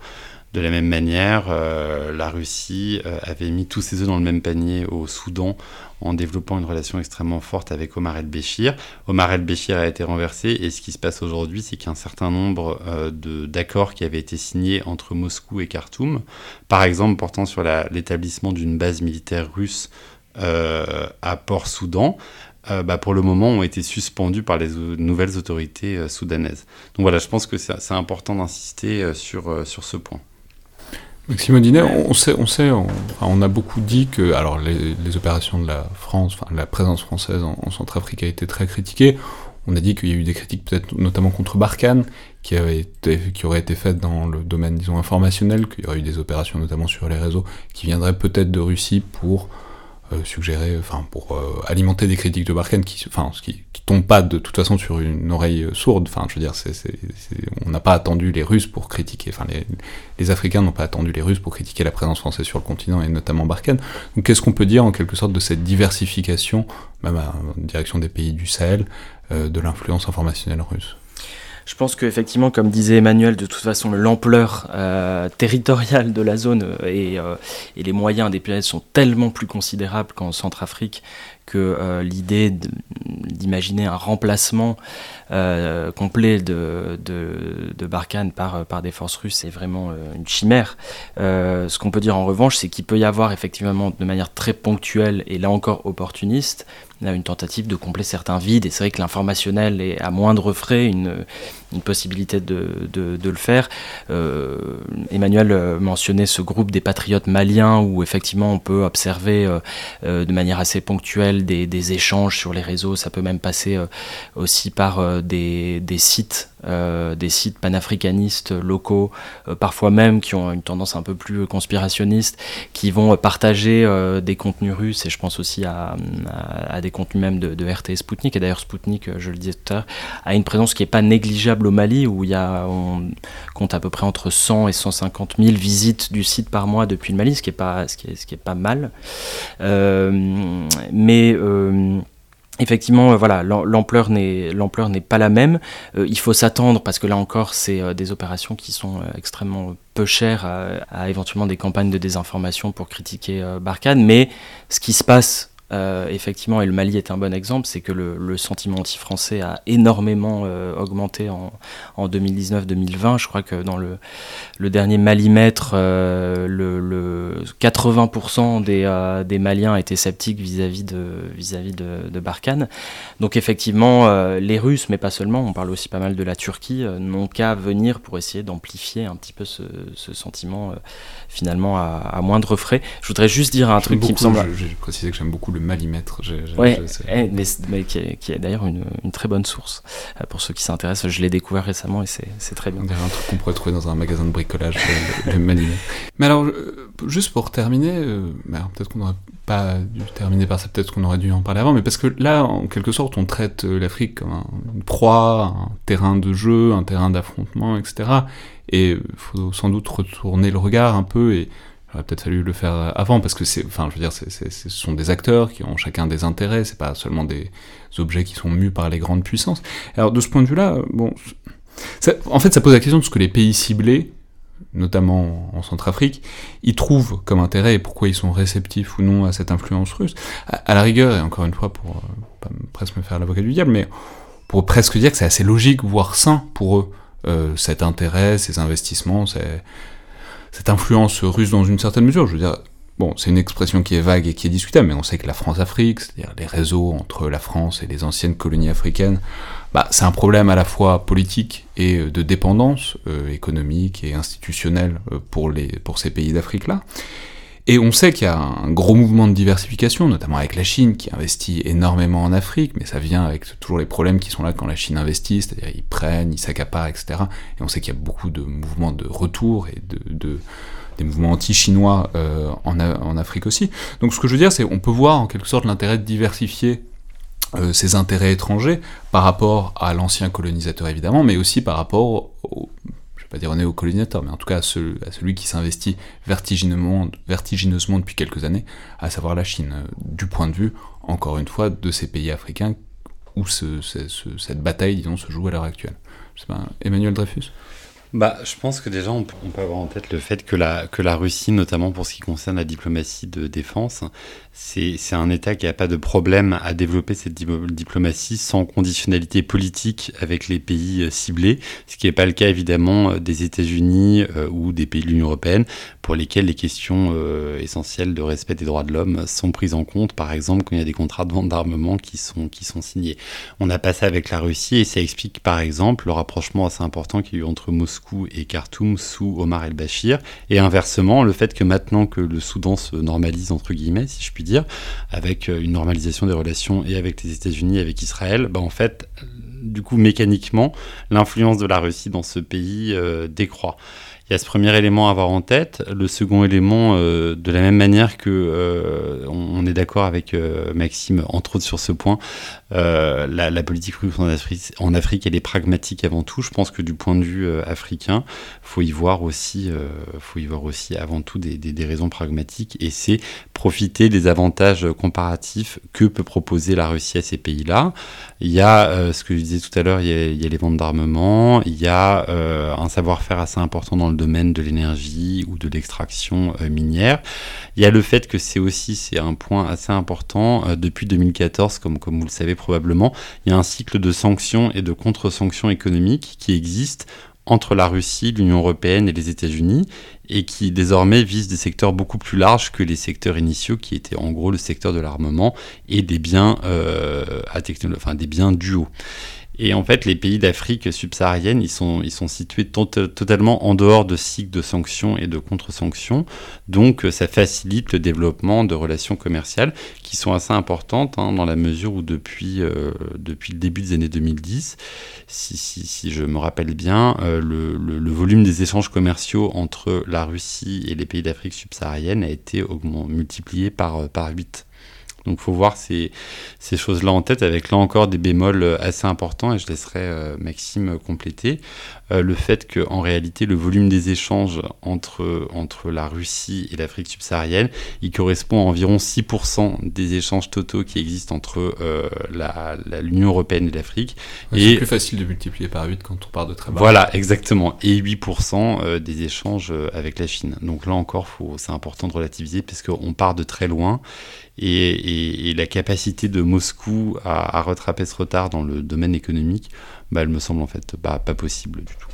Speaker 3: De la même manière, la Russie avait mis tous ses œufs dans le même panier au Soudan en développant une relation extrêmement forte avec Omar el-Béchir. Omar el-Béchir a été renversé et ce qui se passe aujourd'hui, c'est qu'il y a un certain nombre d'accords qui avaient été signés entre Moscou et Khartoum, par exemple portant sur l'établissement d'une base militaire russe à Port-Soudan, euh, bah, pour le moment, ont été suspendus par les nouvelles autorités euh, soudanaises. Donc voilà, je pense que c'est important d'insister euh, sur, sur ce point.
Speaker 1: Maxime Audinet, on sait, on, sait on, a beaucoup dit que alors les, opérations de la France, enfin la présence française en, Centrafrique a été très critiquée. On a dit qu'il y a eu des critiques peut-être notamment contre Barkhane, qui, avait été, qui auraient été faites dans le domaine, disons, informationnel, qu'il y aurait eu des opérations notamment sur les réseaux, qui viendraient peut-être de Russie pour suggérer, enfin pour euh, alimenter des critiques de Barkhane qui, enfin, qui, qui tombent pas de toute façon sur une oreille sourde. Enfin, je veux dire, c'est, on n'a pas attendu les Russes pour critiquer, enfin les, les Africains n'ont pas attendu les Russes pour critiquer la présence française sur le continent et notamment Barkhane. Donc, qu'est-ce qu'on peut dire en quelque sorte de cette diversification, même en direction des pays du Sahel, euh, de l'influence informationnelle russe?
Speaker 2: Je pense qu'effectivement, comme disait Emmanuel, de toute façon, l'ampleur euh, territoriale de la zone euh, et, euh, et, les moyens des pirates sont tellement plus considérables qu'en Centrafrique que l'idée d'imaginer un remplacement complet de, de, de, Barkhane par, par des forces russes est vraiment une chimère. ce qu'on peut dire en revanche, c'est qu'il peut y avoir effectivement de manière très ponctuelle et là encore opportuniste une tentative de combler certains vides. Et c'est vrai que l'informationnel est à moindre frais une, une possibilité de, de, le faire. Euh, Emmanuel euh, mentionnait ce groupe des patriotes maliens où effectivement on peut observer euh, de manière assez ponctuelle des, des, échanges sur les réseaux. Ça peut même passer aussi par des, des sites euh, des sites panafricanistes locaux, euh, parfois même qui ont une tendance un peu plus conspirationniste, qui vont partager euh, des contenus russes, et je pense aussi à, des contenus même de, RT Sputnik, et d'ailleurs Sputnik, je le disais tout à l'heure, a une présence qui n'est pas négligeable au Mali, où il y a, on compte à peu près entre 100 et 150 000 visites du site par mois depuis le Mali, ce qui pas, est, est pas mal. mais Effectivement, voilà, l'ampleur n'est l'ampleur n'est pas la même. il faut s'attendre parce que là encore, c'est des opérations qui sont extrêmement peu chères à, éventuellement des campagnes de désinformation pour critiquer Barkhane. Mais ce qui se passe euh, effectivement, et le Mali est un bon exemple, c'est que le, sentiment anti-français a énormément euh, augmenté en, 2019-2020. Je crois que dans le, dernier Malimètre, euh, le, 80% des, Maliens étaient sceptiques vis-à-vis de, vis Barkhane. Donc effectivement, les Russes, mais pas seulement, on parle aussi pas mal de la Turquie, n'ont qu'à venir pour essayer d'amplifier un petit peu ce, sentiment finalement à, moindre frais. Je voudrais juste dire un truc qui me semble...
Speaker 1: J'ai précisé que j'aime beaucoup le malimètre.
Speaker 2: Oui, eh, mais, qui est, d'ailleurs une, très bonne source. Euh, pour ceux qui s'intéressent, je l'ai découvert récemment et c'est très bien.
Speaker 1: On dirait un truc qu'on pourrait trouver dans un magasin de bricolage, le, malimètre. Mais alors, euh, juste pour terminer, euh, peut-être qu'on n'aurait pas dû terminer par ça, peut-être qu'on aurait dû en parler avant, mais parce que là, en quelque sorte, on traite l'Afrique comme une proie, un terrain de jeu, un terrain d'affrontement, etc. Et il faut sans doute retourner le regard un peu et il aurait peut-être fallu le faire avant parce que enfin, je veux dire, ce sont des acteurs qui ont chacun des intérêts, c'est pas seulement des objets qui sont mus par les grandes puissances. Alors de ce point de vue-là, bon, en fait, ça pose la question de ce que les pays ciblés, notamment en Centrafrique, ils trouvent comme intérêt et pourquoi ils sont réceptifs ou non à cette influence russe. À, la rigueur, et encore une fois, pour euh, presque me faire l'avocat du diable, mais pour presque dire que c'est assez logique, voire sain pour eux, euh, cet intérêt, ces investissements, cette influence russe dans une certaine mesure. Je veux bon, c'est une expression qui est vague et qui est discutable, mais on sait que la France-Afrique, c'est-à-dire les réseaux entre la France et les anciennes colonies africaines, bah, c'est un problème à la fois politique et de dépendance euh, économique et institutionnelle euh, pour, les, pour ces pays d'Afrique-là. Et on sait qu'il y a un gros mouvement de diversification, notamment avec la Chine, qui investit énormément en Afrique, mais ça vient avec toujours les problèmes qui sont là quand la Chine investit, c'est-à-dire ils prennent, ils s'accaparent, etc. Et on sait qu'il y a beaucoup de mouvements de retour et de, des mouvements anti-chinois euh, en, Afrique aussi. Donc ce que je veux dire, c'est qu'on peut voir en quelque sorte l'intérêt de diversifier euh, ces intérêts étrangers par rapport à l'ancien colonisateur évidemment, mais aussi par rapport au, pas dire au néocolonisateur, mais en tout cas à, celui qui s'investit vertigineusement, vertigineusement depuis quelques années, à savoir la Chine, euh, du point de vue, encore une fois, de ces pays africains où cette bataille, disons, se joue à l'heure actuelle. Emmanuel Dreyfus?
Speaker 3: Bah, je pense que déjà, on peut, avoir en tête le fait que la, que la Russie, notamment pour ce qui concerne la diplomatie de défense, c'est un État qui n'a pas de problème à développer cette diplomatie sans conditionnalité politique avec les pays euh, ciblés, ce qui n'est pas le cas évidemment euh, des États-Unis euh, ou des pays de l'Union européenne, pour lesquels les questions essentielles de respect des droits de l'homme sont prises en compte, par exemple quand il y a des contrats de vente d'armement qui sont, qui sont signés. On a pas ça avec la Russie et ça explique par exemple le rapprochement assez important qu'il y a eu entre Moscou et Khartoum sous Omar el-Bashir, et inversement le fait que maintenant que le Soudan se normalise entre guillemets, si je puis dire, avec euh, une normalisation des relations et avec les États-Unis, avec Israël, bah en fait, du coup, mécaniquement, l'influence de la Russie dans ce pays euh, décroît. Il y a ce premier élément à avoir en tête. Le second élément, euh, de la même manière que on, est d'accord avec Maxime, entre autres sur ce point, euh, la, politique russe en Afrique, en Afrique, elle est pragmatique avant tout. Je pense que du point de vue euh, africain, faut y voir aussi, euh, faut y voir aussi avant tout des, raisons pragmatiques, et c'est profiter des avantages comparatifs que peut proposer la Russie à ces pays-là. Il y a ce que je disais tout à l'heure, il, y a les ventes d'armement, il y a un savoir-faire assez important dans le domaine de l'énergie ou de l'extraction minière. Il y a le fait que c'est aussi, c'est un point assez important, depuis 2014, comme, comme vous le savez probablement, il y a un cycle de sanctions et de contre-sanctions économiques qui existe entre la Russie, l'Union européenne et les États-Unis, et qui désormais vise des secteurs beaucoup plus larges que les secteurs initiaux, qui étaient en gros le secteur de l'armement et des biens, euh, à enfin, des biens duaux. Et en fait, les pays d'Afrique subsaharienne, ils sont, ils sont situés totalement en dehors de cycles de sanctions et de contre-sanctions. Donc, ça facilite le développement de relations commerciales qui sont assez importantes hein, dans la mesure où depuis, euh, depuis le début des années 2010, si, si, si je me rappelle bien, euh, le, le, volume des échanges commerciaux entre la Russie et les pays d'Afrique subsaharienne a été multiplié par, par 8 Donc faut voir ces, ces choses-là en tête, avec là encore des bémols assez importants, et je laisserai Maxime compléter. le fait qu'en réalité, le volume des échanges entre, entre la Russie et l'Afrique subsaharienne, il correspond à environ 6% des échanges totaux qui existent entre l'Union européenne et l'Afrique.
Speaker 1: c'est plus facile de multiplier par 8 quand on part de très bas.
Speaker 3: Voilà, exactement. Et 8% des échanges avec la Chine. Donc là encore, c'est important de relativiser parce qu'on part de très loin et, la capacité de Moscou à, rattraper ce retard dans le domaine économique, bah, elle me semble en fait pas possible du tout.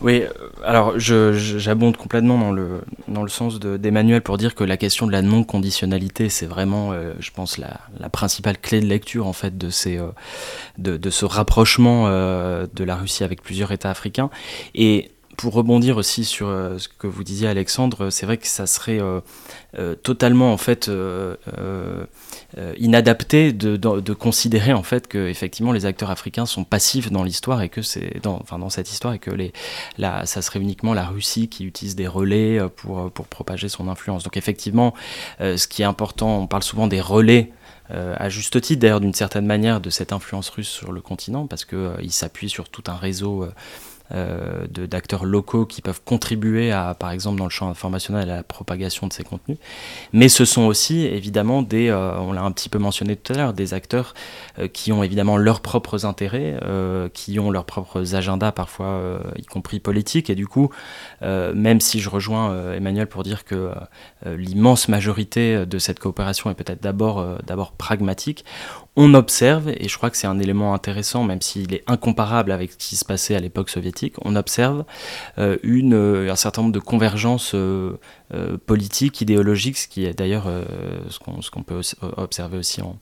Speaker 2: Oui, euh, alors j'abonde complètement dans le, dans le sens d'Emmanuel pour dire que la question de la non-conditionnalité, c'est vraiment, euh, je pense, la, la, principale clé de lecture en fait de, ces, euh, de, de, ce rapprochement de la Russie avec plusieurs États africains. Et pour rebondir aussi sur euh, ce que vous disiez Alexandre, c'est vrai que ça serait euh, euh, totalement en fait inadapté de, de, considérer en fait que effectivement les acteurs africains sont passifs dans l'histoire et que c'est dans, enfin, dans cette histoire et que les, ça serait uniquement la Russie qui utilise des relais pour, pour propager son influence. Donc effectivement, ce qui est important, on parle souvent des relais à juste titre d'ailleurs d'une certaine manière de cette influence russe sur le continent parce qu'il il s'appuie sur tout un réseau euh, d'acteurs locaux qui peuvent contribuer à, par exemple, dans le champ informationnel, à la propagation de ces contenus. Mais ce sont aussi, évidemment, des, euh, on l'a un petit peu mentionné tout à l'heure, des acteurs euh, qui ont évidemment leurs propres intérêts, qui ont leurs propres agendas, parfois, y compris politiques. Et du coup, même si je rejoins Emmanuel pour dire que l'immense majorité de cette coopération est peut-être d'abord d'abord pragmatique, on observe, et je crois que c'est un élément intéressant, même s'il est incomparable avec ce qui se passait à l'époque soviétique, on observe euh, euh, un certain nombre de convergences euh, politiques, idéologiques, ce qui est d'ailleurs ce qu'on peut observer aussi en,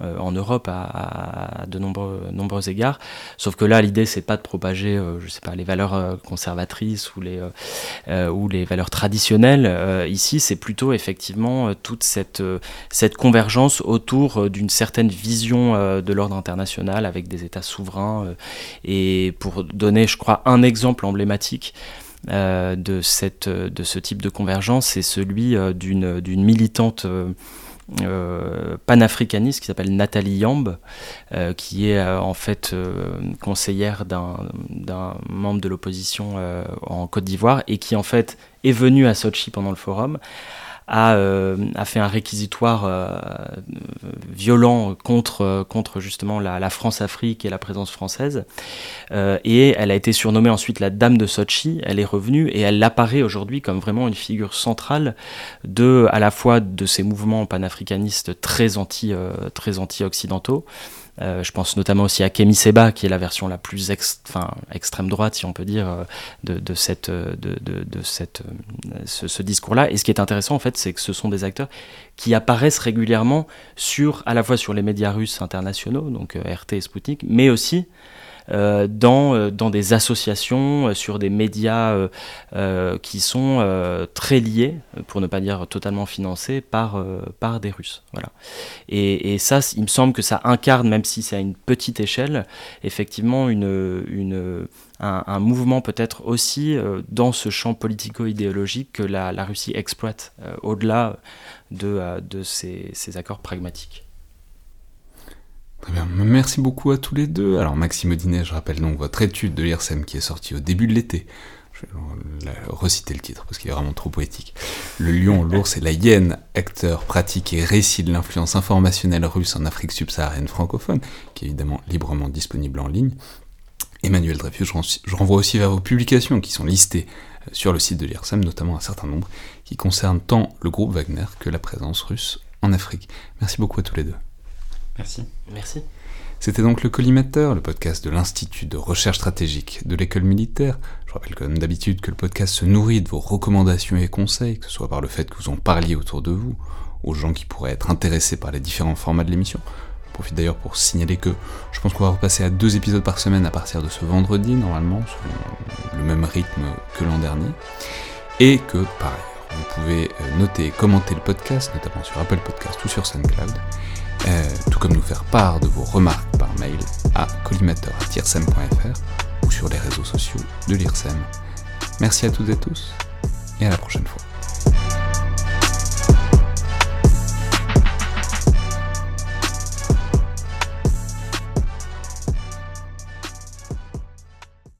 Speaker 2: en Europe à, de nombreux, égards. Sauf que là, l'idée, c'est pas de propager, euh, je sais pas, les valeurs euh, conservatrices ou les, ou les valeurs traditionnelles. ici, c'est plutôt effectivement toute cette, cette convergence autour d'une certaine vision de l'ordre international avec des États souverains. et pour donner, je crois, un exemple emblématique, de, cette, de ce type de convergence, c'est celui d'une militante euh, panafricaniste qui s'appelle Nathalie Yamb, euh, qui est euh, en fait conseillère d'un membre de l'opposition en Côte d'Ivoire et qui en fait est venue à Sochi pendant le forum a, euh, a fait un réquisitoire euh, violent contre, contre justement la, France-Afrique et la présence française. Euh, et elle a été surnommée ensuite la Dame de Sochi. Elle est revenue et elle apparaît aujourd'hui comme vraiment une figure centrale de, à la fois de ces mouvements panafricanistes très anti, très anti-occidentaux. Euh, je pense notamment aussi à Kemi Seba, qui est la version la plus extrême droite, si on peut dire, euh, de, euh, cette, ce, discours-là. Et ce qui est intéressant, en fait, c'est que ce sont des acteurs qui apparaissent régulièrement sur, à la fois sur les médias russes internationaux, donc RT et Sputnik, mais aussi euh, dans, euh, dans des associations, euh, sur des médias qui sont très liés, pour ne pas dire totalement financés, par, par des Russes. Voilà. Et, ça, il me semble que ça incarne, même si c'est à une petite échelle, effectivement une, une, un, mouvement peut-être aussi dans ce champ politico-idéologique que la, la, Russie exploite au-delà de, de ces, ces accords pragmatiques.
Speaker 1: Très bien, merci beaucoup à tous les deux. Alors Maxime Odinet, je rappelle donc votre étude de l'IRSEM qui est sortie au début de l'été. Je vais reciter le titre parce qu'il est vraiment trop poétique. Le lion, l'ours et la hyène, acteurs, pratiques et récits de l'influence informationnelle russe en Afrique subsaharienne francophone, qui est évidemment librement disponible en ligne. Emmanuel Dreyfus, je renvoie aussi vers vos publications qui sont listées euh, sur le site de l'IRSEM, notamment un certain nombre, qui concernent tant le groupe Wagner que la présence russe en Afrique. Merci beaucoup à tous les deux.
Speaker 3: Merci.
Speaker 2: Merci.
Speaker 1: C'était donc le Collimateur, le podcast de l'Institut de recherche stratégique de l'école militaire. Je rappelle comme d'habitude que le podcast se nourrit de vos recommandations et conseils, que ce soit par le fait que vous en parliez autour de vous, aux gens qui pourraient être intéressés par les différents formats de l'émission. Je profite d'ailleurs pour signaler que je pense qu'on va repasser à deux épisodes par semaine à partir de ce vendredi, normalement, sur le même rythme que l'an dernier. Et que, par ailleurs, vous pouvez noter et commenter le podcast, notamment sur Apple Podcast ou sur SoundCloud. Euh, tout comme nous faire part de vos remarques par mail à collimateur.tirsem.fr ou sur les réseaux sociaux de l'IRSEM. Merci à toutes et tous et à la prochaine fois.